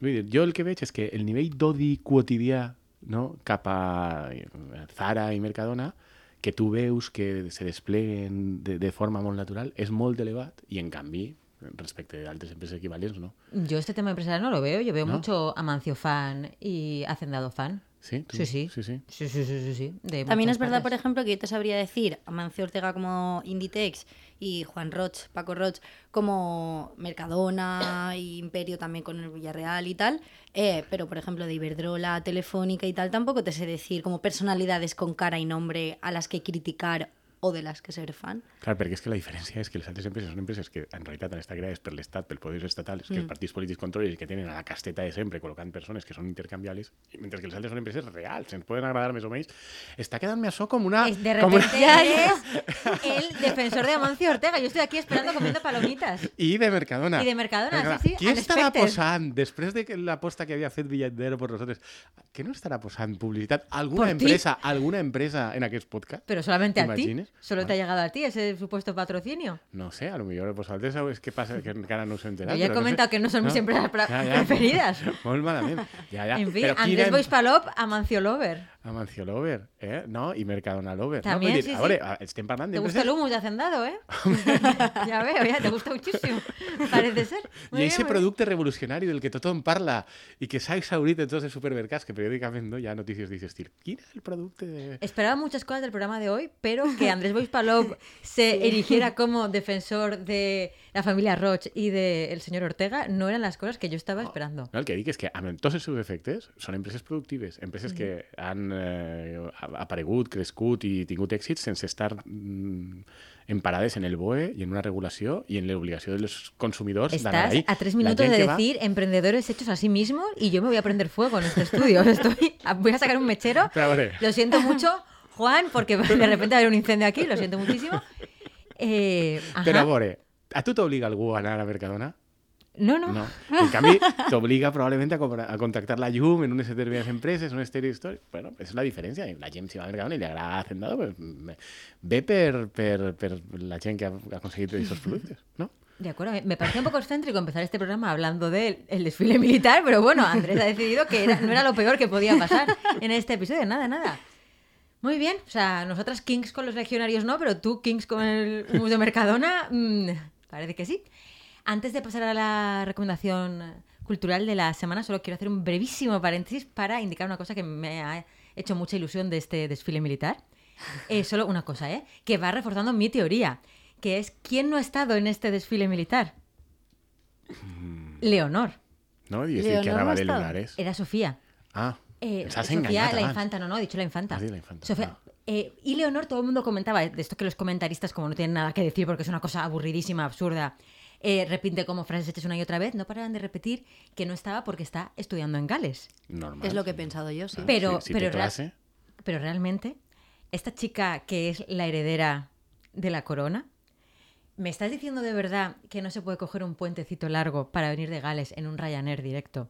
dir, jo el que veig és que el nivell d'odi quotidià no, cap a eh, Zara i Mercadona, que tu veus que se despleguen de, de forma molt natural, és molt elevat i, en canvi, respecte d'altres empreses equivalents, no. Yo este tema empresarial no lo veo, yo veo ¿No? mucho Amancio fan y Hacendado fan. Sí, tú- Sí, sí. sí, sí. Sí, sí, sí, sí, sí, de También es verdad, por ejemplo, que yo te sabría decir Amancio Ortega como Inditex y Juan Roch, Paco Roch como Mercadona y Imperio también con el Villarreal y tal, eh, pero por ejemplo de Iberdrola, Telefónica y tal, tampoco te sé decir como personalidades con cara y nombre a las que criticar o de las que ser fan. Clar, perquè és que la diferència és que les altres empreses són empreses que en realitat han estat creades per l'Estat, pel poder estatal, que els partits polítics controlen i que tenen a la casteta de sempre col·locant persones que són intercanviables, mentre que les altres són empreses reals, ens poden agradar més o menys. Està quedant-me això com una... Es- de una- repente eres el defensor de Amancio Ortega. Yo estoy aquí esperando comiendo palomitas. I de Mercadona. I de Mercadona, sí, sí, Qui estarà posant, després de que l'aposta que havia fet Villandero per nosaltres, què no estarà posant publicitat? Alguna Por ti. empresa, alguna empresa en aquest podcast? Pero solamente a ti. T'imagines? Solo te ha llegado a ti ese supuesto patrocinio. No sé, a lo millor vosaltres sabeu què passa, que encara no us heu enterat. Yo ya he comentado no sé. que no son mis empresas preferidas. <laughs> Ja, ja. En fin, Andrés Boispalop, Amancio Lover. Amancio Lover, eh? No? I Mercadona Lover. También, no? Vull sí, sí. a veure, a- estem parlant Te gusta el humus de Hacendado, ¿eh? <laughs> <laughs> ya veo, ya te gusta muchísimo. <laughs> Parece ser. Muy I bien, ese muy bien. producte revolucionari del que tothom parla i que s'ha exhaurit en tots els supermercats, que periòdicament no, hi ha notícies d'aquest estil. Quin és el producte de... Esperaba muchas cosas del programa de hoy, pero que Andrés Bois Palop se erigiera como defensor de la familia Roch y del señor Ortega no eran las cosas que yo estaba esperando. No, el que dic és que amb tots els seus efectes són empreses productives, empreses que han eh, aparegut, crescut i tingut èxit sense estar mm, emparades en el BOE i en una regulació i en l'obligació dels consumidors d'anar Estás ahí. a tres minutos de que va- decir emprendedores hechos a sí mismos y yo me voy a prender fuego en este estudio. <laughs> Estoy, voy a sacar un mechero. Però a veure, Lo siento mucho, Juan, porque <laughs> de repente va a haber un incendio aquí, lo siento muchísimo. Eh, ajá. però a veure, a tu t'obliga algú a anar a Mercadona? no, no, No. <laughs> En canvi, t'obliga probablement a, cobrar- a contactar la llum en unes determinades empreses, unes històries. Bueno, és la diferència. La gent, si va a Mercadona i li agrada Hacendado, pues, ve per, per, per la gent que ha, ha aconseguit aquests productes, no? De acuerdo, me- parece un poco excéntrico empezar este programa hablando del el desfile militar, pero bueno, Andrés ha decidido que era- no era lo peor que podía pasar en este episodio. Nada, nada. Muy bien, o sea, nosotras Kings con los legionarios no, pero tú Kings con el de Mercadona, mm, parece que sí. Antes de pasar a la recomendación cultural de la semana, solo quiero hacer un brevísimo paréntesis para indicar una cosa que me ha hecho mucha ilusión de este desfile militar. Eh, solo una cosa, ¿eh? Que va reforzando mi teoría, que es ¿quién no ha estado en este desfile militar? Leonor. No? És dir, que no de lunares. Era Sofía. Ah, Eh, Sofía, la infanta, no, no, he dicho la infanta. La infanta, Sofía, ah. Eh, y Leonor, todo el mundo comentaba de esto que los comentaristas, como no tienen nada que decir porque es una cosa aburridísima, absurda, eh, repite como frases hechas una y otra vez, no paraban de repetir que no estaba porque está estudiando en Gales. Normal. Es lo que he pensado yo, sí. Pero, si, si pero, real- pero realmente, esta chica que es la heredera de la corona, ¿me estás diciendo de verdad que no se puede coger un puentecito largo para venir de Gales en un Ryanair directo?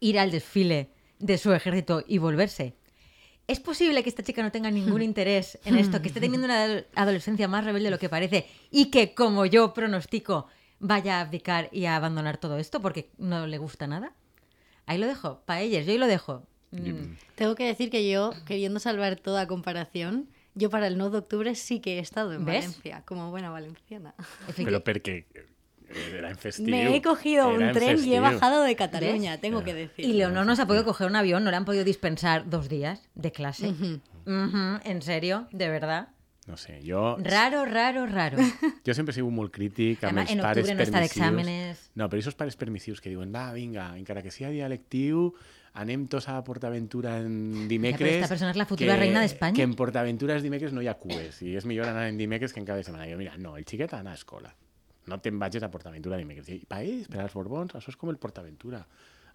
Ir al desfile de su ejército y volverse. ¿Es posible que esta chica no tenga ningún interés en esto, que esté teniendo una ado- adolescencia más rebelde de lo que parece y que, como yo pronostico, vaya a abdicar y a abandonar todo esto porque no le gusta nada? Ahí lo dejo, para ellos, yo ahí lo dejo. Mm. Tengo que decir que yo, queriendo salvar toda comparación, yo para el 9 de octubre sí que he estado en ¿Ves? Valencia, como buena valenciana. Perquè eh, era. Me he cogido Era un en tren y he bajado de Cataluña, ¿Ves? tengo que decir. Y Leonor no se ha podido coger un avión, no le han podido dispensar dos días de clase. Ujú. Ujú, ¿En serio? ¿De verdad? No sé, jo, Raro, raro, raro. <laughs> jo sempre sigut molt crític amb Además, els en pares octubre no està d'exàmenes. No, però aquests pares permissius que diuen, va, vinga, encara que sigui dia lectiu, anem tots a PortAventura en dimecres... esta persona és la futura reina d'Espanya. Que en PortAventura els dimecres no hi ha cues, i és millor anar en dimecres que en cada setmana. Jo, mira, no, el xiquet ha d'anar a escola. No te'n vagis a PortAventura dimecres. I ells, per als Borbons, això és com el PortAventura.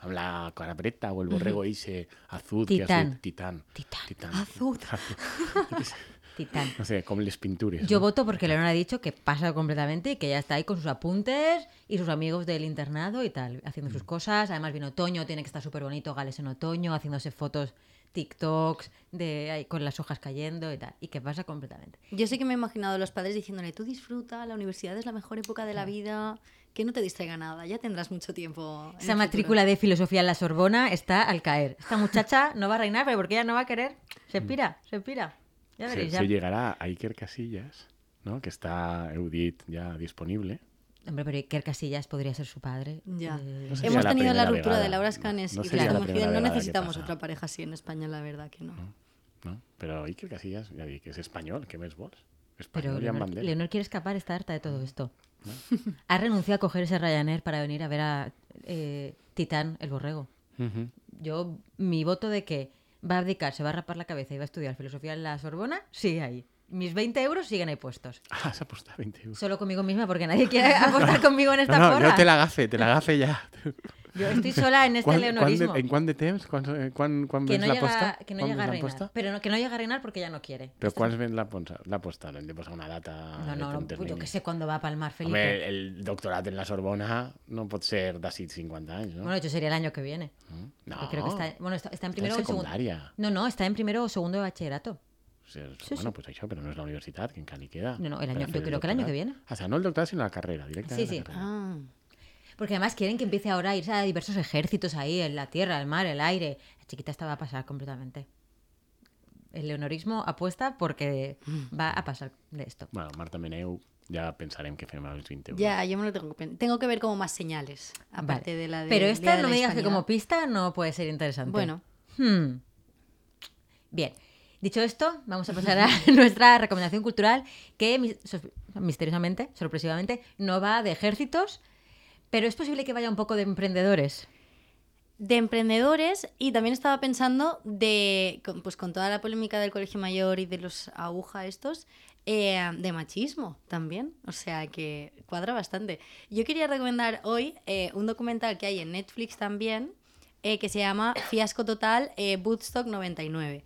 Amb la carabreta o el borrego eixe azul. que Titán. azul, titán. Titán. Titán. Azul. <laughs> Titán. No sé, com les pintures. Yo no? voto porque Leonor ha dicho que pasa completamente y que ya está ahí con sus apuntes y sus amigos del internado y tal, haciendo Mm. sus cosas. Además viene otoño, tiene que estar súper bonito Gales en otoño, haciéndose fotos, TikToks, de ahí con las hojas cayendo y tal. Y que pasa completamente. Yo sí que me he imaginado a los padres diciéndole, tú disfruta, la universidad es la mejor época de la vida, que no te distraiga nada, ya tendrás mucho tiempo. Esa matrícula de filosofía en la Sorbona está al caer. Esta muchacha no va a reinar, pero porque ella no va a querer. Se pira, se pira. Ya Se, veréis, ya. se llegarà a Iker Casillas, no? que està, heu dit, ja disponible. Hombre, pero Iker Casillas podría ser su padre. Ya. Eh, No Hemos la tenido la ruptura de. Laura Scanes No y la Mejide. primera No que necesitamos otra pareja así en España, la verdad que no. No? Però Iker Casillas, ja dic, és espanyol, què més vols? Pero Espanyol i amb Leonor. Leonor quiere escapar, está harta de todo esto. Ha renunciado a coger ese Ryanair para venir a ver a eh, Titán, el borrego. Yo, mi voto de que va a abdicar, se va a rapar la cabeza y va a estudiar filosofía en la Sorbona, sigue ahí. Mis 20 euros siguen ahí puestos. <laughs> Ah, s'ha apostat 20 euros. Solo conmigo misma, porque nadie quiere <laughs> apostar conmigo en esta no, no, porra. jo te l'agafe, te l'agafe ja. Yo estoy sola en este leonorismo. en quant de temps? Eh, quan, quan que no, llega, l'aposta? que no llega a reinar. Pero no, que no llega a reinar porque ya no quiere. Però quants vens l'aposta? L'aposta? No hem de posar una data No, no, no, yo que sé cuándo va a palmar Felipe. Home, el doctorat en la Sorbona no pot ser d'ací 50 anys, no? Bueno, hecho sería el año que viene. no, Que creo que está, bueno, está, está en primero o segundo. No, no, está en primero o segundo de bachillerato. Sí, bueno, sí. pues això, però no és la universitat, que encara li queda. No, no, el año- yo creo que el año que viene. O sea, no el doctorat, sino la carrera, directamente Sí, sí. Ah, Porque además quieren que empiece ahora a irse a diversos ejércitos ahí, en la tierra, el mar, el aire. La chiquita esta va a pasar completamente. el leonorismo apuesta porque va a pasar de esto. Bueno, Marta Meneu, ya pensarem que fem els 20 euros. Ya, yo me lo tengo que Tengo que ver como más señales, aparte Vale. de la de Pero esta de no la me digas que como pista no puede ser interesante. Bueno, Hmm. Bien. Dicho esto, vamos a pasar a <laughs> nuestra recomendación cultural que misteriosamente, sorpresivamente, no va de ejércitos, pero es posible que vaya un poco de emprendedores. de emprendedores y también estaba pensando de, pues con toda la polémica del colegio mayor y de los aguja estos, eh, de machismo también, o sea que cuadra bastante. Yo quería recomendar hoy eh, un documental que hay en Netflix también, eh, que se llama Fiasco Total Woodstock 99.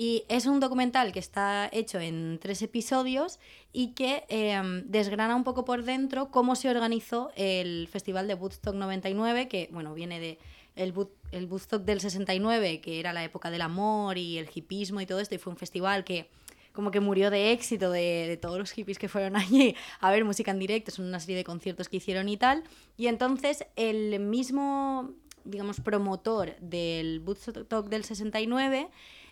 Y es un documental que está hecho en tres episodios y que eh, desgrana un poco por dentro cómo se organizó el Festival de Woodstock 99, que bueno, viene de el, el Woodstock del 69, que era la época del amor y el hipismo y todo esto, y fue un festival que como que murió de éxito de, de todos los hippies que fueron <laughs> allí a ver música en directo, son una serie de conciertos que hicieron y tal. Y entonces el mismo, digamos, promotor del Woodstock del 69,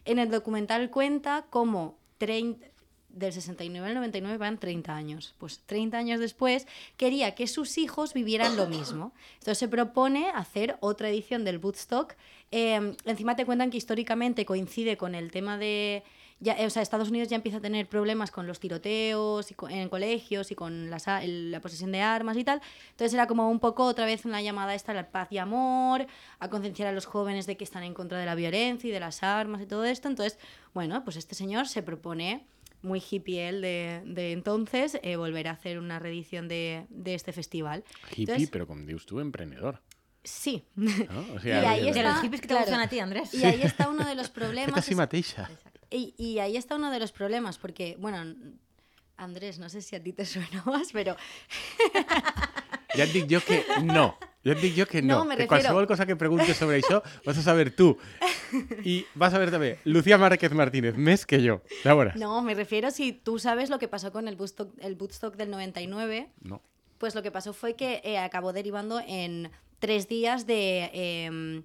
en el documental cuenta cómo 30, del 69 al 99 van 30 años. Pues 30 años después quería que sus hijos vivieran lo mismo. Entonces se propone hacer otra edición del Woodstock. Eh, encima te cuentan que históricamente coincide con el tema de... Ya, eh, o sea, Estados Unidos ya empieza a tener problemas con los tiroteos y co- en colegios y con las la posesión de armas y tal. Entonces era como un poco otra vez una llamada esta a la paz y amor, a concienciar a los jóvenes de que están en contra de la violencia y de las armas y todo esto. Entonces, bueno, pues este señor se propone muy hippie él de, de entonces, eh, volver a hacer una reedición de, de este festival. Hippie, Entonces, pero com dius tu, emprendedor. Sí. No? O Y ahí De está- los hippies que te claro. gustan a ti, Andrés. Y ahí <laughs> está uno de los problemas. es-. Y, y ahí está uno de los problemas, porque, bueno, Andrés, no sé si a ti te suena <laughs> más, pero Ja et dic jo que no. Ja et dic jo que no. No, me que qualsevol cosa que preguntes sobre això vas a saber tu. I vas a ver també Lucía Márquez Martínez, més que. Ja veuràs. no, me refiero si tú sabes lo que pasó con el Woodstock, el Woodstock del 99, No. pues lo que pasó fue que eh, acabó derivando en tres días de... eh,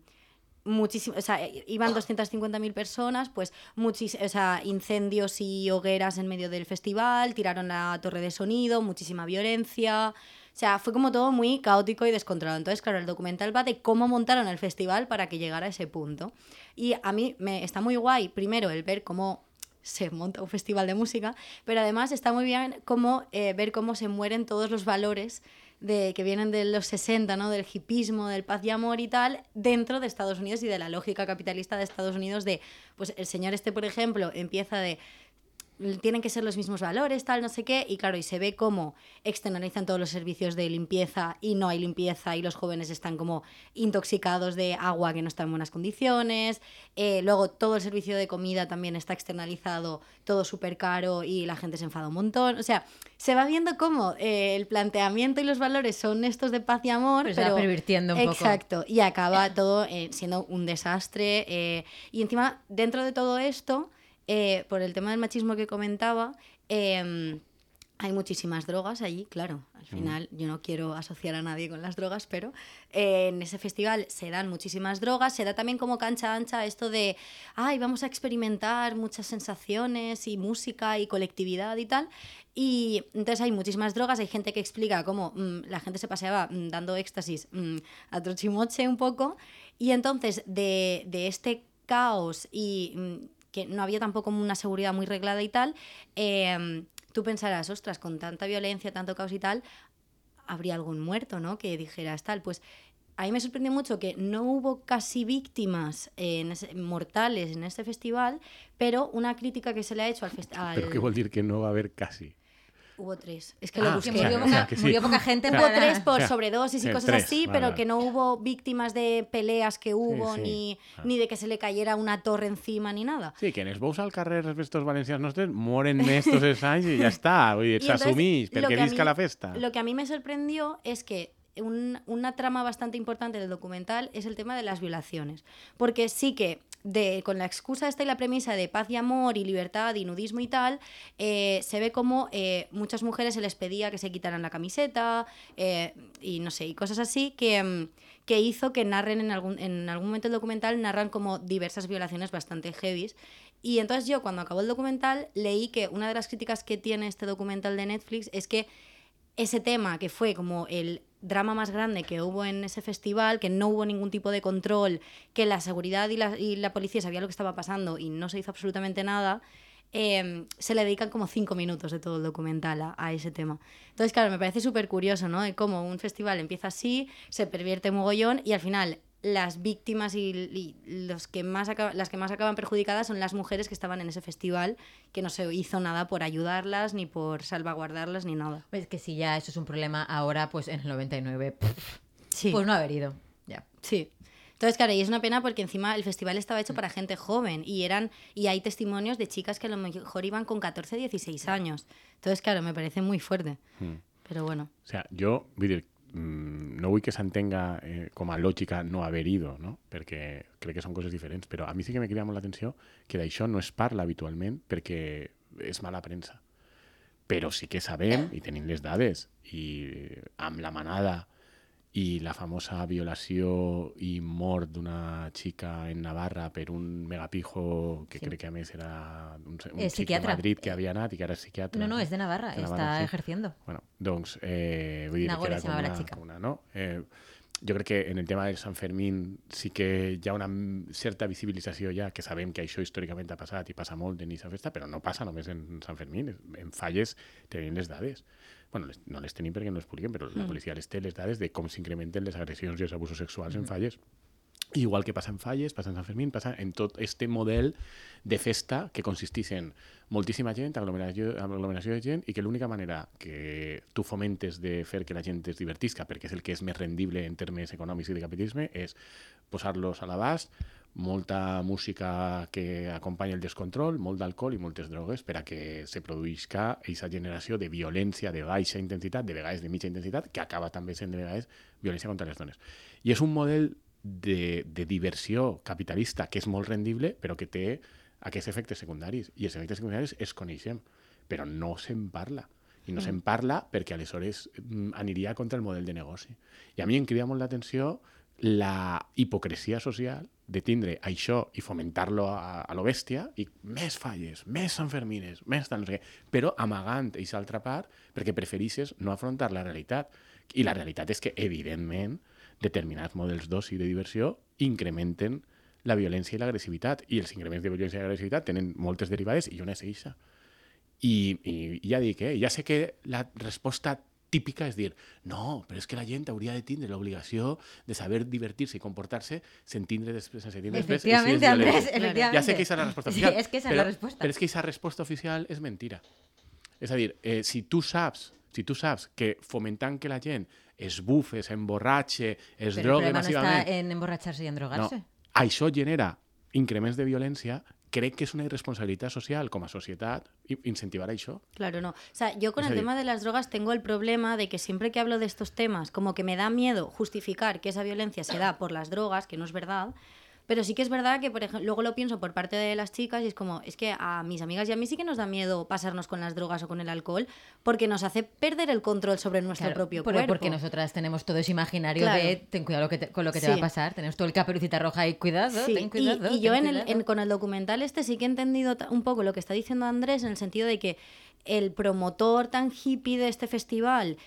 muchísimo, o sea, eh, iban 250.000 personas, pues muchis, o sea, incendios y hogueras en medio del festival, tiraron la torre de sonido, muchísima violencia. O sea, fue como todo muy caótico y descontrolado. Entonces, claro, el documental va de cómo montaron el festival para que llegara a ese punto. Y a mí me está muy guay, primero, el ver cómo se monta un festival de música, pero además está muy bien cómo, eh, ver cómo se mueren todos los valores de, que vienen de los 60, ¿no? del hipismo, del paz y amor y tal, dentro de Estados Unidos y de la lógica capitalista de Estados Unidos de, pues el señor este, por ejemplo, empieza de tienen que ser los mismos valores, tal, no sé qué, y claro, y se ve cómo externalizan todos los servicios de limpieza y no hay limpieza y los jóvenes están como intoxicados de agua que no está en buenas condiciones, eh, luego todo el servicio de comida también está externalizado, todo súper caro y la gente se enfada un montón, o sea, se va viendo cómo eh, el planteamiento y los valores son estos de paz y amor, Pero se va pervirtiendo un poco. Exacto, y acaba todo eh, siendo un desastre, eh, y encima, dentro de todo esto eh, por el tema del machismo que comentaba, eh, hay muchísimas drogas allí, claro. Al final, yo no quiero asociar a nadie con las drogas, pero eh, en ese festival se dan muchísimas drogas, se da también como cancha ancha esto de, ay, vamos a experimentar muchas sensaciones y música y colectividad y tal. Y entonces hay muchísimas drogas, hay gente que explica cómo mm, la gente se paseaba mm, dando éxtasis mm, a trochimoche un poco. Y entonces de, de este caos y mm, que no había tampoco una seguridad muy reglada y tal, eh, tú pensarás, ostras, con tanta violencia, tanto caos y tal, habría algún muerto, ¿no? Que dijeras tal, pues a mí me sorprendió mucho que no hubo casi víctimas eh, en ese- mortales en este festival, pero una crítica que se le ha hecho al festival... Però què vol dir que no va haver quasi? Hubo tres. Es que Ah, lo busqué. murió, o poca, sea, que sí. murió poca gente Hubo para- tres por O sea, sobredosis y cosas tres, así, vale, pero vale. que no hubo víctimas de peleas que hubo, sí. Ni, Ah. ni de que se le cayera una torre encima, ni nada. Sí, que en bous al carrer estos valencians nostres moren més tots els anys i ja està. Vull dir, <laughs> Y entonces, s'assumís, perquè que a visca la festa. Lo que a mí me sorprendió es que un- una trama bastante importante del documental es el tema de las violaciones. Porque sí que de, con la excusa esta y la premisa de paz y amor y libertad y nudismo y tal, eh, se ve como eh, muchas mujeres se les pedía que se quitaran la camiseta eh, y no sé, y cosas así que, mm, que hizo que narren en algún, en algún momento del documental, narran como diversas violaciones bastante heavies. Y entonces yo cuando acabó el documental leí que una de las críticas que tiene este documental de Netflix es que ese tema que fue como el drama más grande que hubo en ese festival, que no hubo ningún tipo de control, que la seguridad y la, y la policía sabía lo que estaba pasando y no se hizo absolutamente nada, eh, se le dedican como cinco minutos de todo el documental a, a ese tema. Entonces, claro, me parece súper curioso, ¿no? De cómo un festival empieza así, se pervierte mogollón y al final las víctimas y, y los que más acaba- las que más acaban perjudicadas son las mujeres que estaban en ese festival, que no se hizo nada por ayudarlas, ni por salvaguardarlas, ni nada. Es que si ya eso es un problema ahora, pues en el 99, pff, Sí. pues no haber ido. Ya. Sí. Entonces, claro, y es una pena porque encima el festival estaba hecho para gente joven y eran y hay testimonios de chicas que a lo mejor iban con 14, 16 años. Entonces, claro, me parece muy fuerte. Mm. Pero bueno. O sea, mm, no vull que s'entenga eh, com a lògica no haver ido, no? perquè crec que són coses diferents, però a mi sí que me crida molt l'atenció que d'això no es parla habitualment perquè és mala premsa. Però sí que sabem, i tenim les dades, i amb la manada i la famosa violació i mort d'una xica en Navarra per un megapijo que Sí. crec que a més era un, un És xic de. Madrid que havia anat i que ara és psiquiatra. No, no, es de Navarra, De está Navarra, sí. ejerciendo. Bueno, doncs, eh, vull dir Nagore que era se com una, chica. com una, no? Eh, jo crec que en el tema del Sant Fermín sí que hi ha una certa visibilització ja, que sabem que això històricament ha passat i passa molt en aquesta festa, però no passa només en Sant Fermín. En falles tenim les dades. Bueno, les, no les tenim perquè no les publiquen, però la policia les té les dades de com s'incrementen les agressions i els abusos sexuals en falles. Igual que passa en Falles, passa en Sant Fermín, passa en tot este model de festa que consisteix en moltíssima gent, aglomeració, aglomeració de gent, i que l'única manera que tu fomentes de fer que la gent es divertisca, perquè és el que és més rendible en termes econòmics i de capitalisme, és posar-los a l'abast, molta música que acompanya el descontrol, molt d'alcohol i moltes drogues per a que se produïsca aquesta generació de violència de baixa intensitat, de vegades de mitja intensitat, que acaba també sent de vegades violència contra les dones. I és un model de, de diversió capitalista que és molt rendible, però que té aquests efectes secundaris. I els efectes secundaris es coneixem, però no se'n parla. I no mm. se'n parla perquè aleshores mm, aniria contra el model de negoci. I a mi em crida molt l'atenció la hipocresia social de tindre això i fomentar-lo a, a lo bèstia i més falles, més sanfermines, més tal, no sé què, però amagant aquesta altra part perquè preferixes no afrontar la realitat. I la realitat és que, evidentment, determinats models d'oci i de diversió incrementen la violència i l'agressivitat. I els increments de violència i l'agressivitat tenen moltes derivades i una és eixa. I, i ja dic, eh, ja sé que la resposta típica és dir, no, però és que la gent hauria de tindre l'obligació de saber divertir-se i comportar-se sense tindre després, sense tindre després. i si és. Andrés, Claro. efectivamente. Ja sé que esa és la resposta Sí, oficial. es que esa però, es la respuesta. Però és que aquesta resposta oficial és mentira. És a dir, eh, si tu saps si tu saps que fomentant que la gent es bufe, es Pero el drogue problema no está massivament, en emborracharse y en no, drogarse. això genera increments de violència, crec que és una irresponsabilitat social com a societat i- incentivar això. Claro, no. O sea, yo con Es el tema de las drogas tengo el problema de que siempre que hablo de estos temas, como que me da miedo justificar que esa violencia se da por las drogas, que no es verdad. Pero sí que es verdad que, por ejemplo, luego lo pienso por parte de las chicas y es como, es que a mis amigas y a mí sí que nos da miedo pasarnos con las drogas o con el alcohol porque nos hace perder el control sobre nuestro Claro, propio cuerpo. Porque nosotras tenemos todo ese imaginario Claro. de ten cuidado lo que te- con lo que te Sí. va a pasar. Tenemos todo el caperucita roja y cuidado, Sí, ten y- cuidado. y, yo ten en el- en- con el documental este sí que he entendido un poco lo que está diciendo Andrés en el sentido de que el promotor tan hippie de este festival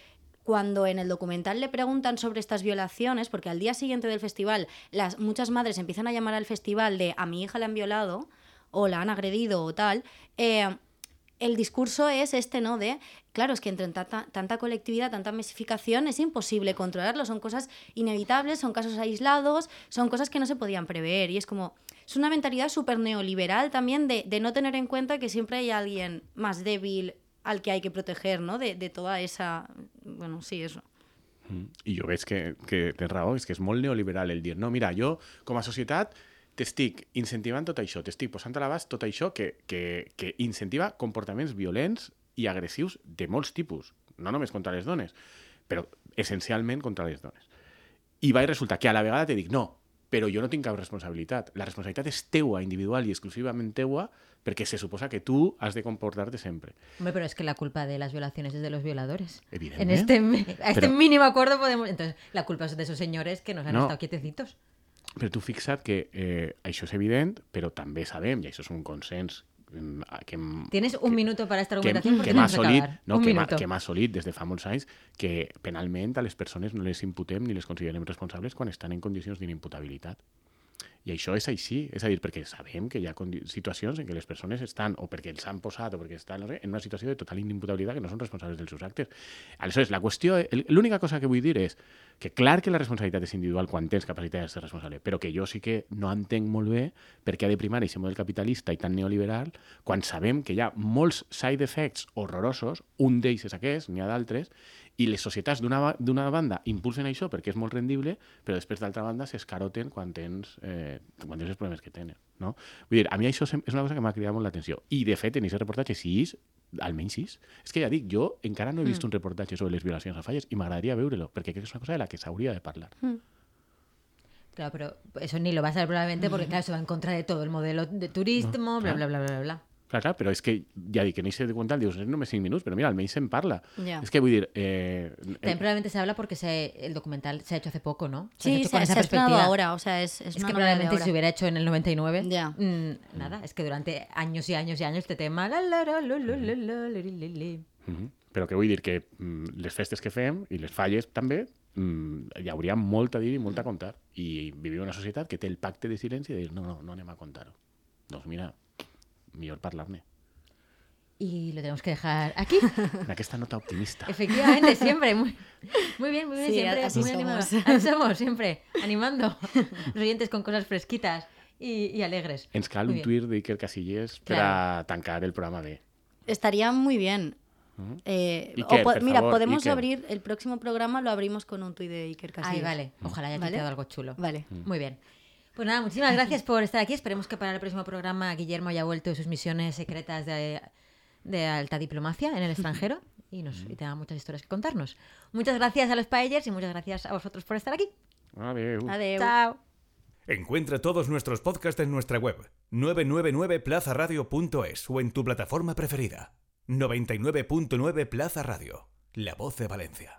cuando en el documental le preguntan sobre estas violaciones, porque al día siguiente del festival las muchas madres empiezan a llamar al festival de a mi hija la han violado o la han agredido o tal, eh, el discurso es este, ¿no? De, claro, es que entre tanta, colectividad, tanta masificación, es imposible controlarlo. Son cosas inevitables, son casos aislados, son cosas que no se podían prever. Y es como, es una mentalidad súper neoliberal también de no tener en cuenta que siempre hay alguien más débil al que hay que proteger, ¿no? De, de toda esa... Bueno, sí, eso. I jo veig que, que tens raó, és que és molt neoliberal el dir, no, mira, jo com a societat t'estic incentivant tot això, t'estic posant a l'abast tot això que, que, que incentiva comportaments violents i agressius de molts tipus, no només contra les dones, però essencialment contra les dones. I va resultar que a la vegada te dic, no, però jo no tinc cap responsabilitat. La responsabilitat és teua, individual i exclusivament teua, perquè se suposa que tu has de comportar-te sempre. Hombre, pero es que la culpa de las violaciones es de los violadores. En Evidentment. este, a este Pero- mínimo acuerdo podemos... Entonces, la culpa es de esos señores que nos han No. estado quietecitos. Però tu fixa't que eh, això és evident, però també sabem, i això és un consens mm, que, hem- Tienes un minuto para esta que, argumentación porque que m'ha que assolit, no, un que que m'ha assolit des de fa molts anys que penalment a les persones no les imputem ni les considerem responsables quan estan en condicions d'inimputabilitat. I això és així, és a dir, perquè sabem que hi ha situacions en què les persones estan, o perquè els han posat, o perquè estan no sé, en una situació de total inimputabilitat que no són responsables dels seus actes. Aleshores, la qüestió, l'única cosa que vull dir és que clar que la responsabilitat és individual quan tens capacitat de ser responsable, però que jo sí que no entenc molt bé per què ha de primar aquest model capitalista i tan neoliberal quan sabem que hi ha molts side effects horrorosos, un d'ells és aquest, n'hi ha d'altres, i les societats d'una ba- d'una banda impulsen això perquè és molt rendible, però després d'altra banda s'escaroten quan tens, eh, quan tens els problemes que tenen. No? Vull dir, a mi això és una cosa que m'ha cridat molt l'atenció. I, de fet, en aquest reportatge, si és, almenys sis. És que ja dic, jo encara no he vist un reportatge sobre les violacions a falles i m'agradaria veure-lo, perquè crec que és una cosa de la que s'hauria de parlar. Claro, pero eso ni lo vas a ver probablemente porque, claro, se va en contra de todo el modelo de turismo, bla, bla, bla, bla, bla. Clar, clar, però és que, ja dic, en aquest documental dius, és només 5 minuts, però mira, almenys se'n parla. Ja. És que vull dir... Eh, También probablemente se habla porque se, el documental se ha hecho hace poco, ¿no? Se ha Sí, hecho se, con se esa ha estrenado perspectiva. ahora, o sea, es, es, Es una que novela de probablemente si se ahora. hubiera hecho en el 99, Ya. mm, nada, es que durante años y años y años este tema... la, la, la, la, la, la, la, la, la, la. Mhm. Però que vull dir que mm, les festes que fem i les falles també mm, hi hauria molt a dir i molt a contar. I vivim en una societat que té el pacte de silenci de dir no, no, no anem a contar-ho. Doncs mira, millor parlar-ne. Y lo tenemos que dejar aquí. En aquesta nota optimista. Efectivamente, siempre. Muy, muy bien, muy bien. Sí, siempre así muy somos. animados. Así somos, siempre. Animando los oyentes con cosas fresquitas y, y alegres. Ens cal un tuit d'Iker Casillas per a tancar el programa bé. Estaría muy bien. Ujú. Eh, o Iker, po- por mira, favor, podemos Iker. abrir el próximo programa, lo abrimos con un tuit de Iker Casillas. Ay, vale. Ojalá haya ¿Vale? quedado algo chulo. Vale. Muy bien. Pues nada, muchísimas gracias por estar aquí. Esperemos que para el próximo programa Guillermo haya vuelto de sus misiones secretas de, de alta diplomacia en el extranjero y, nos, y tenga muchas historias que contarnos. Muchas gracias a los Paellers y muchas gracias a vosotros por estar aquí. Adéu. Adeu. Chao. Encuentra todos nuestros podcasts en nuestra web 999plazaradio.es o en tu plataforma preferida. 99.9 Plaza Radio, la voz de Valencia.